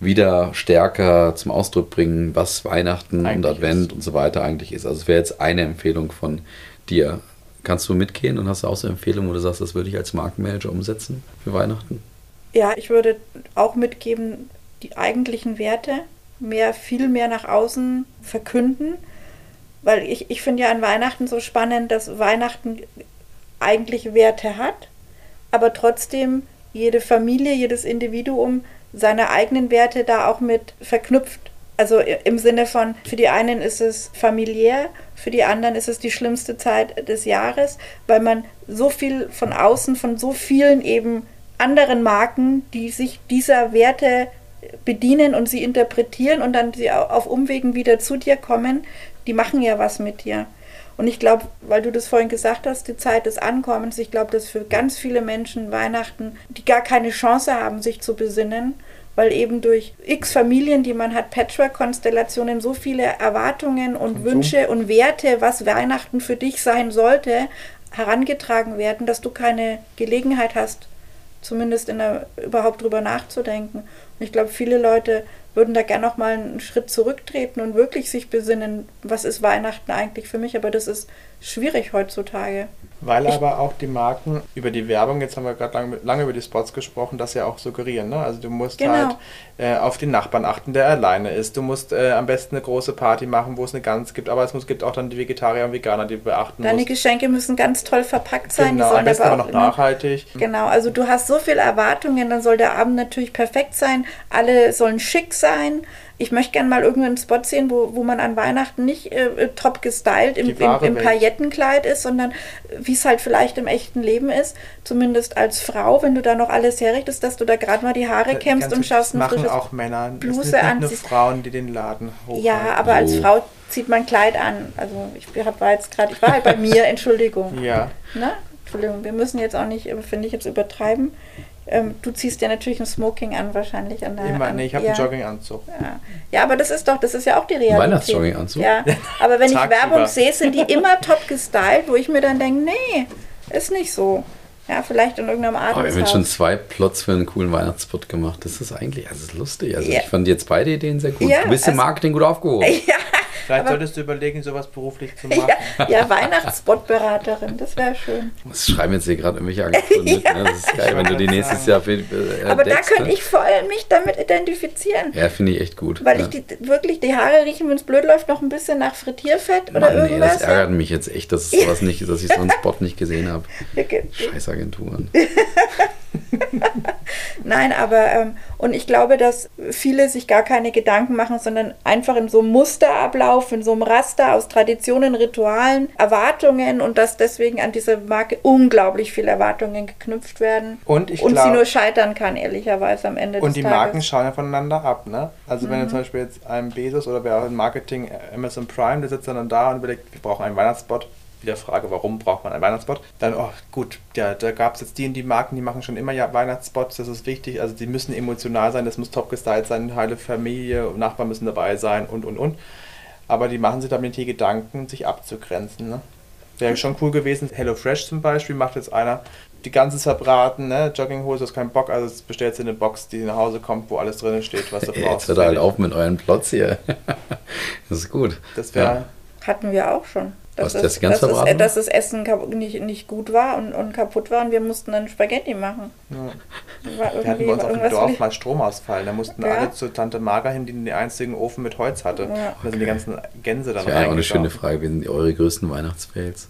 wieder stärker zum Ausdruck bringen, was Weihnachten Eigentlich und Advent ist. und so weiter eigentlich ist. Also es wäre jetzt eine Empfehlung von dir. Kannst du mitgehen und hast du auch so Empfehlungen, wo du sagst, das würde ich als Markenmanager umsetzen für Weihnachten? Ja, ich würde auch mitgeben, die eigentlichen Werte mehr, viel mehr nach außen verkünden. Weil ich, ich finde ja an Weihnachten so spannend, dass Weihnachten eigentliche Werte hat, aber trotzdem jede Familie, jedes Individuum seine eigenen Werte da auch mit verknüpft. Also im Sinne von, für die einen ist es familiär, für die anderen ist es die schlimmste Zeit des Jahres, weil man so viel von außen, von so vielen eben anderen Marken, die sich dieser Werte bedienen und sie interpretieren und dann sie au- auf Umwegen wieder zu dir kommen, die machen ja was mit dir. Und ich glaube, weil du das vorhin gesagt hast, die Zeit des Ankommens, ich glaube, dass für ganz viele Menschen Weihnachten, die gar keine Chance haben, sich zu besinnen, weil eben durch x Familien, die man hat, Patchwork-Konstellationen, so viele Erwartungen und Konsum. Wünsche und Werte, was Weihnachten für dich sein sollte, herangetragen werden, dass du keine Gelegenheit hast, zumindest in der, überhaupt drüber nachzudenken. Und ich glaube, viele Leute würden da gerne noch mal einen Schritt zurücktreten und wirklich sich besinnen, was ist Weihnachten eigentlich für mich, aber das ist schwierig heutzutage. Weil Ich- aber auch die Marken über die Werbung, jetzt haben wir gerade lange, lange über die Spots gesprochen, das ja auch suggerieren. Ne? Also du musst Genau. halt äh, auf den Nachbarn achten, der alleine ist. Du musst äh, am besten eine große Party machen, wo es eine Gans gibt, aber es muss, gibt auch dann die Vegetarier und Veganer, die beachten Deine musst. Geschenke müssen ganz toll verpackt sein. Genau, am besten aber aber auch noch nachhaltig. Genau, also du hast so viele Erwartungen, dann soll der Abend natürlich perfekt sein. Alle sollen schick sein. Ich möchte gerne mal irgendeinen Spot sehen, wo, wo man an Weihnachten nicht äh, äh, top gestylt im, im, im. Paillettenkleid ist, sondern äh, wie es halt vielleicht im echten Leben ist. Zumindest als Frau, wenn du da noch alles herrichtest, dass du da gerade mal die Haare kämmst Ganz und schaust ein machen frisches auch Männer. Bluse es sind nicht nur. Frauen, die den Laden hochhalten. Ja, aber als So. Frau zieht man Kleid an. Also ich war jetzt gerade, ich war halt bei [LAUGHS] mir, Entschuldigung. Ja, Ne? Entschuldigung, wir müssen jetzt auch nicht, äh, finde ich, jetzt übertreiben. Ähm, du ziehst ja natürlich ein Smoking an, wahrscheinlich an der. immer. an, Nee, ich habe ja, einen Jogginganzug. Ja. ja, aber das ist doch, das ist ja auch die Realität. Weihnachtsjogginganzug? Ja, aber wenn ich. [LAUGHS] Werbung sehe, sind die immer top gestylt, wo ich mir dann denke, nee, ist nicht so. Ja, vielleicht in irgendeinem Aber wir haben jetzt schon zwei Plots für einen coolen Weihnachtsspot gemacht. Das ist eigentlich, also das ist lustig. Also Ja. ich fand jetzt beide Ideen sehr gut. Ja, du bist im also- Marketing gut aufgehoben. [LAUGHS] Ja, Vielleicht Aber- solltest du überlegen, sowas beruflich zu [LAUGHS] machen. ja, ja Weihnachtsspotberaterin, das wäre schön. Das schreiben jetzt hier gerade irgendwelche Agenturen mit. Ne? Das ist [LAUGHS] geil, wenn du die nächstes. Jahr für, äh, Aber da entdeckst, könnte ne? ich voll mich damit identifizieren. Ja, finde ich echt gut. Weil ja. ich die, wirklich die Haare riechen, wenn es blöd läuft, noch ein bisschen nach Frittierfett oder Mann, nee, irgendwas. das ärgert mich jetzt echt, dass, es sowas nicht, dass ich so einen Spot nicht gesehen habe. ja. Agenturen. [LAUGHS] Nein, aber ähm, und ich glaube, dass viele sich gar keine Gedanken machen, sondern einfach in so einem Musterablauf, in so einem Raster aus Traditionen, Ritualen, Erwartungen und dass deswegen an diese Marke unglaublich viele Erwartungen geknüpft werden. Und ich und sie glaube- nur scheitern kann, ehrlicherweise am Ende Und des die Tages. Marken schauen ja voneinander ab, ne? Also wenn Mhm. du zum Beispiel jetzt einem Bezos oder wer auch im Marketing äh, Amazon Prime, der sitzt dann da und überlegt, wir brauchen einen Weihnachtsspot. Wieder Frage, warum braucht man einen Weihnachtsspot? Dann, oh gut, ja, da gab es jetzt die und die Marken, die machen schon immer ja Weihnachtsspots, das ist wichtig. Also die müssen emotional sein, das muss top gestylt sein, heile Familie, Nachbarn müssen dabei sein und und und. Aber die machen sich damit die Gedanken, sich abzugrenzen, ne? Wäre schon cool gewesen. Hello Fresh zum Beispiel macht jetzt einer die ganze verbraten, ne? Jogginghose, hast keinen Bock, also es bestellst du eine Box, die nach Hause kommt, wo alles drin steht, was du [LAUGHS] Jetzt brauchst. hört halt auf mit euren Plots hier. [LAUGHS] Das ist gut. Das wäre Hatten wir auch schon. Was, Dass, dass es, die ganz dass, es, verbraten dass das Essen nicht, nicht gut war und, und kaputt war und wir mussten dann Spaghetti machen. Ja. War Wir hatten bei uns auf dem irgendwas Dorf mal Stromausfall. Da mussten Ja. alle zu Tante Marga hin, die den einzigen Ofen mit Holz hatte. Ja. Da sind die ganzen Gänse dann Das wäre auch eine schöne. Frage. Wie sind eure größten Weihnachtsfails?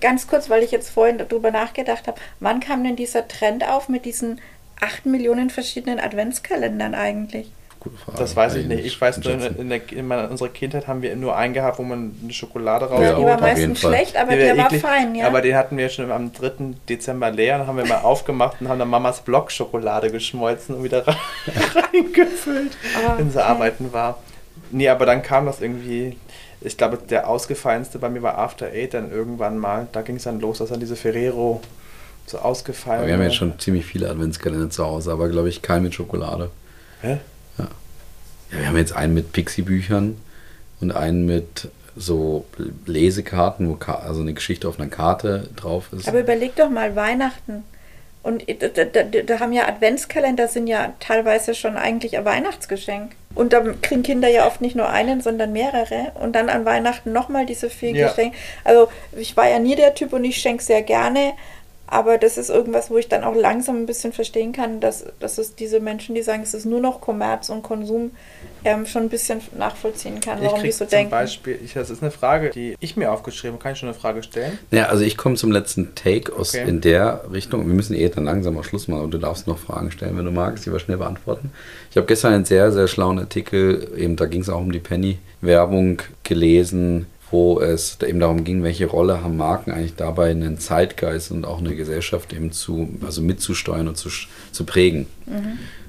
Ganz kurz, weil ich jetzt vorhin darüber nachgedacht habe, wann kam denn dieser Trend auf mit diesen 8 Millionen verschiedenen Adventskalendern eigentlich? Gute Frage. Das weiß ich nicht. Ich weiß nur, in, der, in meiner, unserer Kindheit haben wir nur einen gehabt, wo man eine Schokolade Ja, Ja, die rausgeholt war hat. meistens schlecht, aber Die der war war eklig, fein, ja. Aber den hatten wir schon am 3. Dezember leer. Dann haben wir mal [LAUGHS] aufgemacht und haben dann Mamas Blockschokolade geschmolzen und wieder rein- [LAUGHS] reingefüllt, Ah, wenn sie okay. arbeiten war. Nee, aber dann kam das irgendwie. Ich glaube, der ausgefallenste bei mir war After Eight dann irgendwann mal. Da ging es dann los, dass dann diese Ferrero so ausgefallen Aber wir haben war. jetzt schon ziemlich viele Adventskalender zu Hause, aber glaube ich keinen mit Schokolade. Hä? Ja, wir haben jetzt einen mit Pixie-Büchern und einen mit so Lesekarten, wo Ka also eine Geschichte auf einer Karte drauf ist. Aber überleg doch mal, Weihnachten. Und da, da, da haben ja Adventskalender, sind ja teilweise schon eigentlich ein Weihnachtsgeschenk. Und da kriegen Kinder ja oft nicht nur einen, sondern mehrere. Und dann an Weihnachten nochmal diese vier Ja. Geschenke. Also ich war ja nie der Typ und ich schenke sehr gerne. Aber das ist irgendwas, wo ich dann auch langsam ein bisschen verstehen kann, dass, dass es diese Menschen, die sagen, es ist nur noch Kommerz und Konsum, ähm, schon ein bisschen nachvollziehen kann, Ich warum die krieg so zum denken. Beispiel, ich, das ist eine Frage, die ich mir aufgeschrieben habe. Kann ich schon eine Frage stellen? Ja, also ich komme zum letzten Take aus Okay. in der Richtung. Wir müssen eh dann langsam auch Schluss machen und du darfst noch Fragen stellen, wenn du magst, die wir schnell beantworten. Ich habe gestern einen sehr, sehr schlauen Artikel, eben da ging es auch um die Penny-Werbung gelesen, wo es eben darum ging, welche Rolle haben Marken eigentlich dabei, einen Zeitgeist und auch eine Gesellschaft eben zu, also mitzusteuern und zu, zu prägen.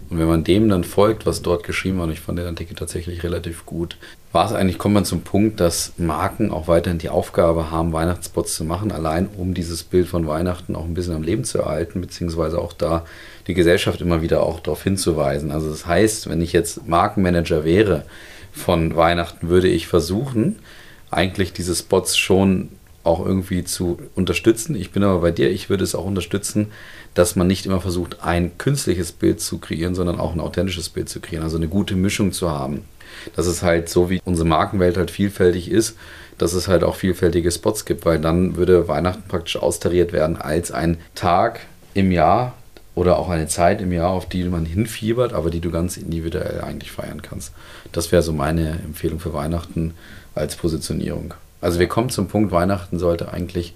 Und wenn man dem dann folgt, was dort geschrieben war, und ich fand den Artikel tatsächlich relativ gut, war es eigentlich, kommt man zum Punkt, dass Marken auch weiterhin die Aufgabe haben, Weihnachtsspots zu machen, allein um dieses Bild von Weihnachten auch ein bisschen am Leben zu erhalten, beziehungsweise auch da die Gesellschaft immer wieder auch darauf hinzuweisen. Also das heißt, wenn ich jetzt Markenmanager wäre von Weihnachten, würde ich versuchen, eigentlich diese Spots schon auch irgendwie zu unterstützen. Ich bin aber bei dir, ich würde es auch unterstützen, dass man nicht immer versucht, ein künstliches Bild zu kreieren, sondern auch ein authentisches Bild zu kreieren, also eine gute Mischung zu haben. Dass es halt so wie unsere Markenwelt halt vielfältig ist, dass es halt auch vielfältige Spots gibt, weil dann würde Weihnachten praktisch austariert werden als ein Tag im Jahr oder auch eine Zeit im Jahr, auf die man hinfiebert, aber die du ganz individuell eigentlich feiern kannst. Das wäre so meine Empfehlung für Weihnachten als Positionierung. Also wir kommen zum Punkt, Weihnachten sollte eigentlich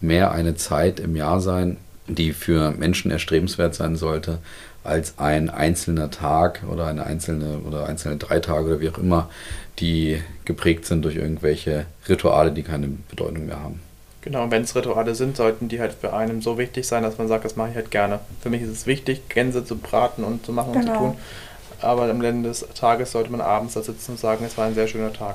mehr eine Zeit im Jahr sein, die für Menschen erstrebenswert sein sollte, als ein einzelner Tag oder eine einzelne oder einzelne drei Tage oder wie auch immer, die geprägt sind durch irgendwelche Rituale, die keine Bedeutung mehr haben. Genau, und wenn es Rituale sind, sollten die halt für einen so wichtig sein, dass man sagt, das mache ich halt gerne. Für mich ist es wichtig, Gänse zu braten und zu machen und zu Genau. tun. Aber am Ende des Tages sollte man abends da sitzen und sagen, es war ein sehr schöner Tag.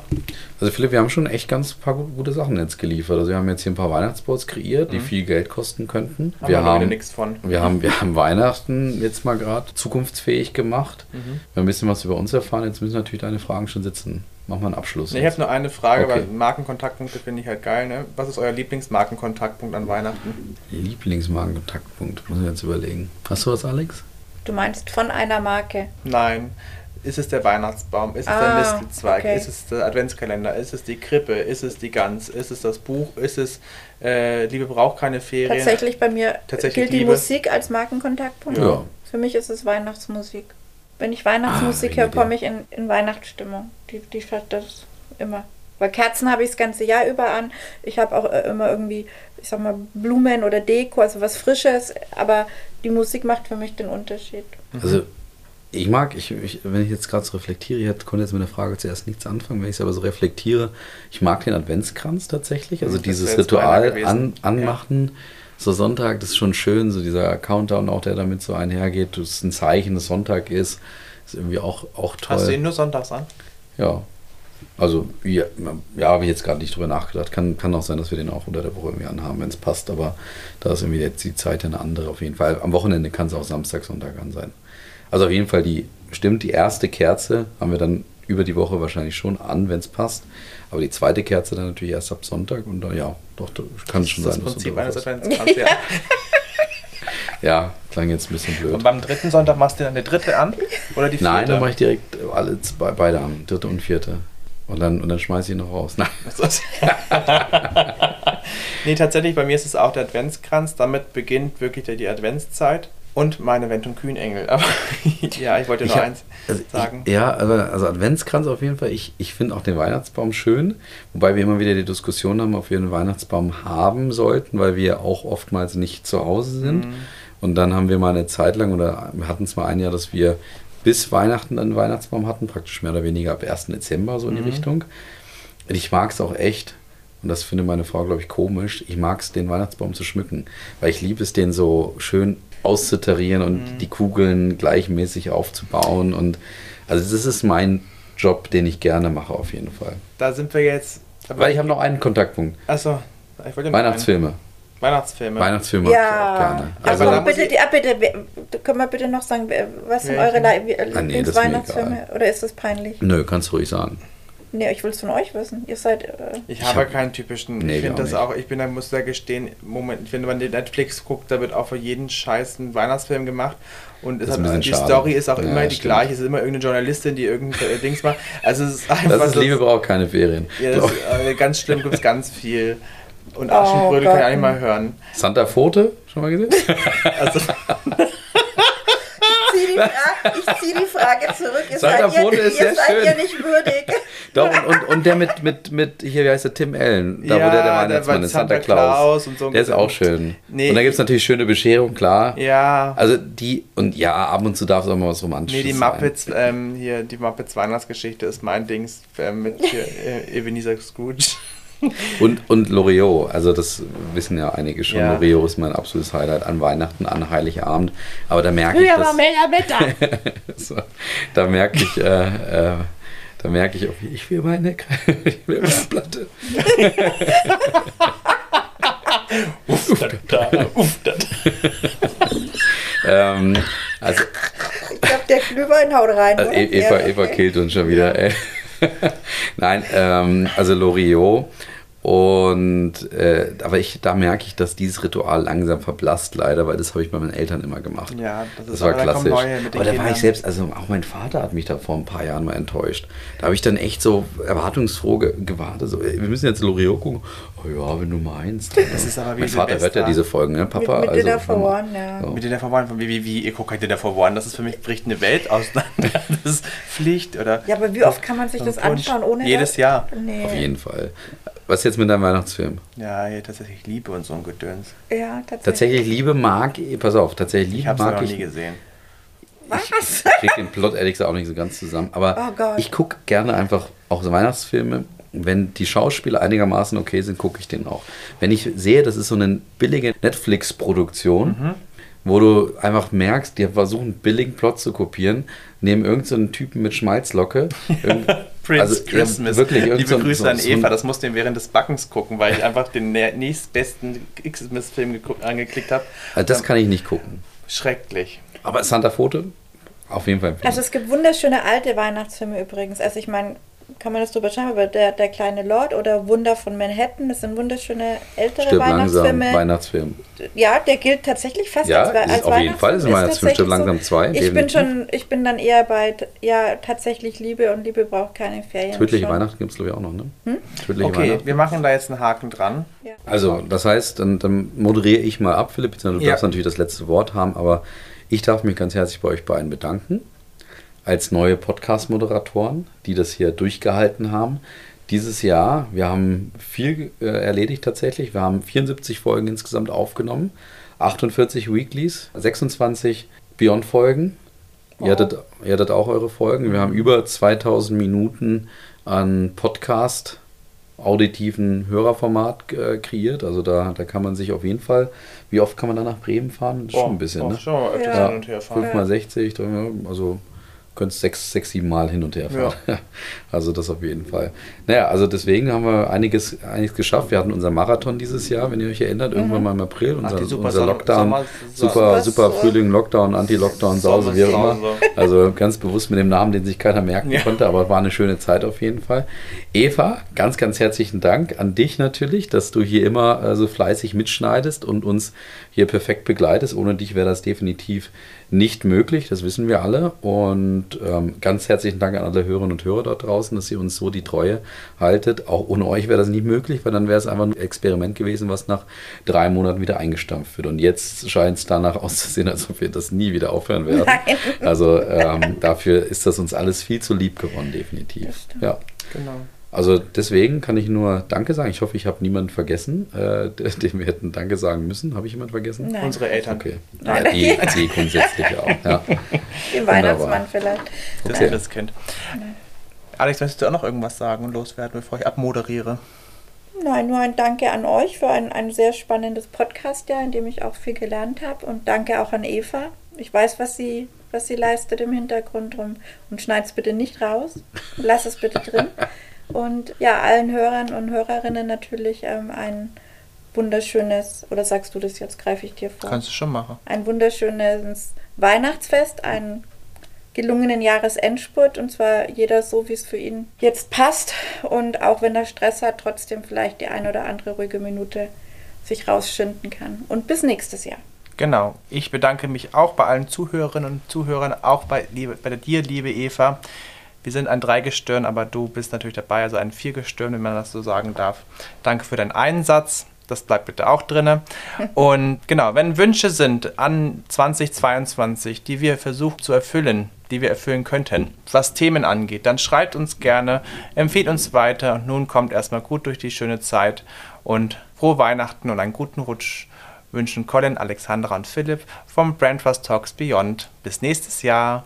Also Philipp, wir haben schon echt ganz paar gu- gute Sachen jetzt geliefert. Also wir haben jetzt hier ein paar Weihnachtsboards kreiert, die Mhm. viel Geld kosten könnten. Haben wir, haben nichts von. wir, haben, wir haben Weihnachten jetzt mal gerade zukunftsfähig gemacht. Mhm. Wir haben ein bisschen was über uns erfahren. Jetzt müssen natürlich deine Fragen schon sitzen. Mach mal einen Abschluss. Ich habe nur eine Frage, Okay. weil Markenkontaktpunkte finde ich halt geil. Ne? Was ist euer Lieblingsmarkenkontaktpunkt an Weihnachten? Lieblingsmarkenkontaktpunkt, muss ich jetzt überlegen. Hast du was, Alex? Du meinst von einer Marke. Nein. Ist es der Weihnachtsbaum? Ist es Ah, der Mistelzweig? okay. Ist es der Adventskalender? Ist es die Krippe? Ist es die Gans? Ist es das Buch? Ist es äh, Liebe braucht keine Ferien? Tatsächlich bei mir Tatsächlich gilt die Liebe. Musik als Markenkontaktpunkt. Ja. Für mich ist es Weihnachtsmusik. Wenn ich Weihnachtsmusik Ah, höre, komme ich in, in Weihnachtsstimmung. Die, die das immer. Weil Kerzen habe ich das ganze Jahr über an. Ich habe auch äh, immer irgendwie, ich sag mal, Blumen oder Deko, also was Frisches. Aber die Musik macht für mich den Unterschied. Also ich mag, ich, ich, wenn ich jetzt gerade so reflektiere, ich konnte jetzt mit der Frage zuerst nichts anfangen, wenn ich es aber so reflektiere, ich mag den Adventskranz tatsächlich, also Das dieses Ritual an, anmachen, so Sonntag, das ist schon schön, so dieser Countdown auch, der damit so einhergeht, das ist ein Zeichen, dass Sonntag ist, ist irgendwie auch, auch toll. Hast du ihn nur sonntags an? Ja. Also, ja, ja habe ich jetzt gerade nicht drüber nachgedacht. Kann, kann auch sein, dass wir den auch unter der Woche irgendwie anhaben, wenn es passt, aber da ist irgendwie jetzt die Zeit eine andere auf jeden Fall. Am Wochenende kann es auch Samstag, Sonntag an sein. Also auf jeden Fall die, stimmt, die erste Kerze haben wir dann über die Woche wahrscheinlich schon an, wenn es passt. Aber die zweite Kerze dann natürlich erst ab Sonntag und dann, ja, doch, kann es schon das sein. dass Prinzip eines Adventskranzes, ja. ist. Ja, klang jetzt ein bisschen blöd. Und beim dritten Sonntag machst du dann eine dritte an? Oder die vierte? Nein, dann mache ich direkt alle zwei, beide an, dritte und vierte. Und dann, und dann schmeiße ich ihn noch raus. [LAUGHS] Nein. [LAUGHS] nee, tatsächlich, bei mir ist es auch der Adventskranz. Damit beginnt wirklich die- Adventszeit. Und meine Wendt- und Kühnengel. [LAUGHS] Aber ja, ich wollte nur Ich hab- eins Also sagen. Ich, ja, also Adventskranz auf jeden Fall. Ich, ich finde auch den Weihnachtsbaum schön, wobei wir immer wieder die Diskussion haben, ob wir einen Weihnachtsbaum haben sollten, weil wir auch oftmals nicht zu Hause sind. Mhm. Und dann haben wir mal eine Zeit lang, oder wir hatten es mal ein Jahr, dass wir bis Weihnachten einen Weihnachtsbaum hatten, praktisch mehr oder weniger ab 1. Dezember so in die Mhm. Richtung. Und ich mag es auch echt, und das finde meine Frau, glaube ich, komisch, ich mag es, den Weihnachtsbaum zu schmücken, weil ich liebe es, den so schön auszutarieren und Mhm. die Kugeln gleichmäßig aufzubauen. Und also das ist mein Job, den ich gerne mache auf jeden Fall. Da sind wir jetzt. Weil ich habe noch einen Kontaktpunkt. Achso, ich wollte Weihnachtsfilme. einen. Weihnachtsfilme. Weihnachtsfilme ich auch Ja, gerne. Also muss bitte, die, ah, bitte, können wir bitte noch sagen, was sind eure Ah, nee, das ist mir Lieblingsweihnachtsfilme? Oder ist das peinlich? Nö, kannst du ruhig sagen. Nee, ich will es von euch wissen. Ihr seid. Äh, Ich habe hab- keinen typischen. Nee, ich finde das auch auch, ich bin, da muss da gestehen, Moment, wenn man den Netflix guckt, da wird auch für jeden Scheiß ein Weihnachtsfilm gemacht. Und hat, bisschen die schade. Story ist auch Ja, immer die stimmt. gleiche. Es ist immer irgendeine Journalistin, die irgendein äh, Dings macht. Also es ist einfach Das ist so- Liebe braucht keine Ferien. Ja, das äh, ganz schlimm, gibt es ganz viel. Und Oh Aschenbrödel kann ich auch nicht mal hören. Santa Pfote, schon mal gesehen? [LAUGHS] Also, ich ziehe die, ich Frage zurück. Ihr Santa seid, ihr, ist ihr sehr seid schön. ja nicht würdig. Doch, und, und, und der mit, mit, mit, hier, wie heißt der, Tim Allen, da wo Ja, der der der Weihnachtsmann ist, Santa Santa Claus. Claus und so der ist auch schön. Nee, und da gibt es natürlich schöne Bescherung, klar. ja. Also die, und ja, ab und zu darf es auch mal was Romantisches Nee, die. Muppets, ähm, hier, die Muppets Weihnachtsgeschichte ist mein Dings ähm, mit hier, [LAUGHS] äh, Ebenezer Scrooge. [LAUGHS] Und, und Loriot, also das wissen ja einige schon. Ja. Loriot ist mein absolutes Highlight an Weihnachten, an Heiligabend. Aber da merke ich, dass, [LAUGHS] so, da merke ich, äh, äh, da merke ich, auch, ich will meine, [LAUGHS] ich will meine Platte. ähm, also Ich glaube, der Glühwein haut rein. Also oder? E- Eva, Eva okay. killt uns schon wieder. Ey. Nein, ähm, also Loriot. Und äh, aber ich, da merke ich, dass dieses Ritual langsam verblasst, leider, weil das habe ich bei meinen Eltern immer gemacht. Ja, das, Das ist war aber da kommen klassisch. neue mit den Aber da war ich selbst, also auch mein Vater hat mich da vor ein paar Jahren mal enttäuscht. Da habe ich dann echt so erwartungsfroh ge gewartet. So, wir müssen jetzt Loriot gucken. Oh ja, wenn du meinst. Das ist aber wie mein Vater hört ja diese Folgen, ne, Papa? Mit, mit Dinner for hör mal. One, ja. So. Mit Dinner for One, von wie, wie, wie, ihr guckt halt Dinner for One, das ist für mich, bricht eine Welt auseinander. [LAUGHS] Das ist Pflicht, oder? Ja, aber wie oft kann man sich das anschauen ohne Jedes? Jahr. Nee. Auf jeden Fall. Was jetzt mit deinem Weihnachtsfilm? Ja, hier tatsächlich Liebe und so ein Gedöns. Ja, tatsächlich. Tatsächlich Liebe mag, pass auf, tatsächlich Ich Liebe habe es mag noch ich. nie gesehen. Was? Ich krieg den Plot ehrlich gesagt auch nicht so ganz zusammen. Aber Oh ich gucke gerne einfach auch so Weihnachtsfilme. Wenn die Schauspieler einigermaßen okay sind, gucke ich den auch. Wenn ich sehe, das ist so eine billige Netflix-Produktion, Mhm. Wo du einfach merkst, die versuchen einen billigen Plot zu kopieren, nehmen irgendeinen so Typen mit Schmalzlocke. [LAUGHS] Prince also, Christmas. wirklich, Liebe so Grüße so- an Eva, das musste ich während des Backens gucken, weil ich einfach den nä- nächstbesten Xmas-Film geguckt- angeklickt habe. Also das kann ich nicht gucken. Schrecklich. Aber Santa Pfote, auf jeden Fall. Also es gibt wunderschöne alte Weihnachtsfilme übrigens. Also ich meine, kann man das drüber schreiben, aber der, der kleine Lord oder Wunder von Manhattan, das sind wunderschöne ältere Stirb langsam, Weihnachtsfilme. Weihnachtsfilm. ja, der gilt tatsächlich fast Ja, als, als auf jeden Fall, ist ein Weihnachtsfilm, Stirb langsam zwei, Ich bin schon, ich bin dann eher bei, ja, tatsächlich Liebe und Liebe braucht keine Ferien. Tödliche schon. Weihnachten gibt es glaube ich auch noch, ne? Hm? Tödliche Okay, Weihnachten. wir machen da jetzt einen Haken dran. Ja. Also, das heißt, dann, dann moderiere ich mal ab, Philipp, du Ja. darfst natürlich das letzte Wort haben, aber ich darf mich ganz herzlich bei euch beiden bedanken. Als neue Podcast-Moderatoren, die das hier durchgehalten haben. Dieses Jahr, wir haben viel äh, erledigt tatsächlich. Wir haben 74 Folgen insgesamt aufgenommen, 48 Weeklies, 26 Beyond-Folgen. Ihr, hattet, ihr hattet auch eure Folgen. Wir haben über 2000 Minuten an Podcast, auditiven Hörerformat äh, kreiert. Also da, da kann man sich auf jeden Fall, wie oft kann man da nach Bremen fahren? Das ist schon ein bisschen, oh, ne? Schon mal öfters Ja. hin und her fahren. 5 mal 60, also könntest sechs, sechs, sieben Mal hin und her fahren. [LAUGHS] Also das auf jeden Fall. Naja, also deswegen haben wir einiges, einiges geschafft. Wir hatten unser Marathon dieses Jahr, wenn ihr euch erinnert, irgendwann mal im April. Ach, Unser, die super unser Lockdown, Sommer- super, super Frühling, Lockdown, Anti-Lockdown, Sause, wie auch immer. Also ganz bewusst mit dem Namen, den sich keiner merken Ja. konnte, aber war eine schöne Zeit auf jeden Fall. Eva, ganz, ganz herzlichen Dank an dich natürlich, dass du hier immer äh, so fleißig mitschneidest und uns hier perfekt begleitest. Ohne dich wäre das definitiv nicht möglich, das wissen wir alle. Und ähm, ganz herzlichen Dank an alle Hörerinnen und Hörer dort draußen, dass ihr uns so die Treue haltet. Auch ohne euch wäre das nicht möglich, weil dann wäre es einfach ein Experiment gewesen, was nach drei Monaten wieder eingestampft wird. Und jetzt scheint es danach auszusehen, als ob wir das nie wieder aufhören werden. Nein. Also ähm, dafür ist das uns alles viel zu lieb gewonnen, definitiv. Ja. Genau. Also deswegen kann ich nur Danke sagen. Ich hoffe, ich habe niemanden vergessen, äh, [LAUGHS] dem wir hätten Danke sagen müssen. Habe ich jemanden vergessen? Nein, Unsere Eltern. Okay. Nein. Ja, die, die grundsätzlich auch. Ja. [LAUGHS] den Weihnachtsmann vielleicht. Das Okay. Christkind. Alex, möchtest du auch noch irgendwas sagen und loswerden, bevor ich abmoderiere? Nein, nur ein Danke an euch für ein, ein sehr spannendes Podcast-Jahr, in dem ich auch viel gelernt habe. Und danke auch an Eva. Ich weiß, was sie, was sie leistet im Hintergrund drum. Und schneid's bitte nicht raus. Lass es bitte drin. [LAUGHS] Und ja, allen Hörern und Hörerinnen natürlich ähm, ein wunderschönes, oder sagst du das jetzt, greife ich dir vor? Kannst du schon machen. Ein wunderschönes Weihnachtsfest, ein gelungenen Jahresendspurt und zwar jeder so, wie es für ihn jetzt passt und auch wenn er Stress hat, trotzdem vielleicht die eine oder andere ruhige Minute sich rausschinden kann. Und bis nächstes Jahr. Genau. Ich bedanke mich auch bei allen Zuhörerinnen und Zuhörern, auch bei, liebe, bei dir, liebe Eva. Wir sind ein Dreigestirn, aber du bist natürlich dabei, also ein Viergestirn, wenn man das so sagen darf. Danke für deinen Einsatz. Das bleibt bitte auch drin. [LAUGHS] Und genau, wenn Wünsche sind an 2022, die wir versuchen zu erfüllen, die wir erfüllen könnten, was Themen angeht, dann schreibt uns gerne, empfiehlt uns weiter. Und nun kommt erstmal gut durch die schöne Zeit und frohe Weihnachten und einen guten Rutsch wünschen Colin, Alexandra und Philipp vom Brand Talks Beyond. Bis nächstes Jahr.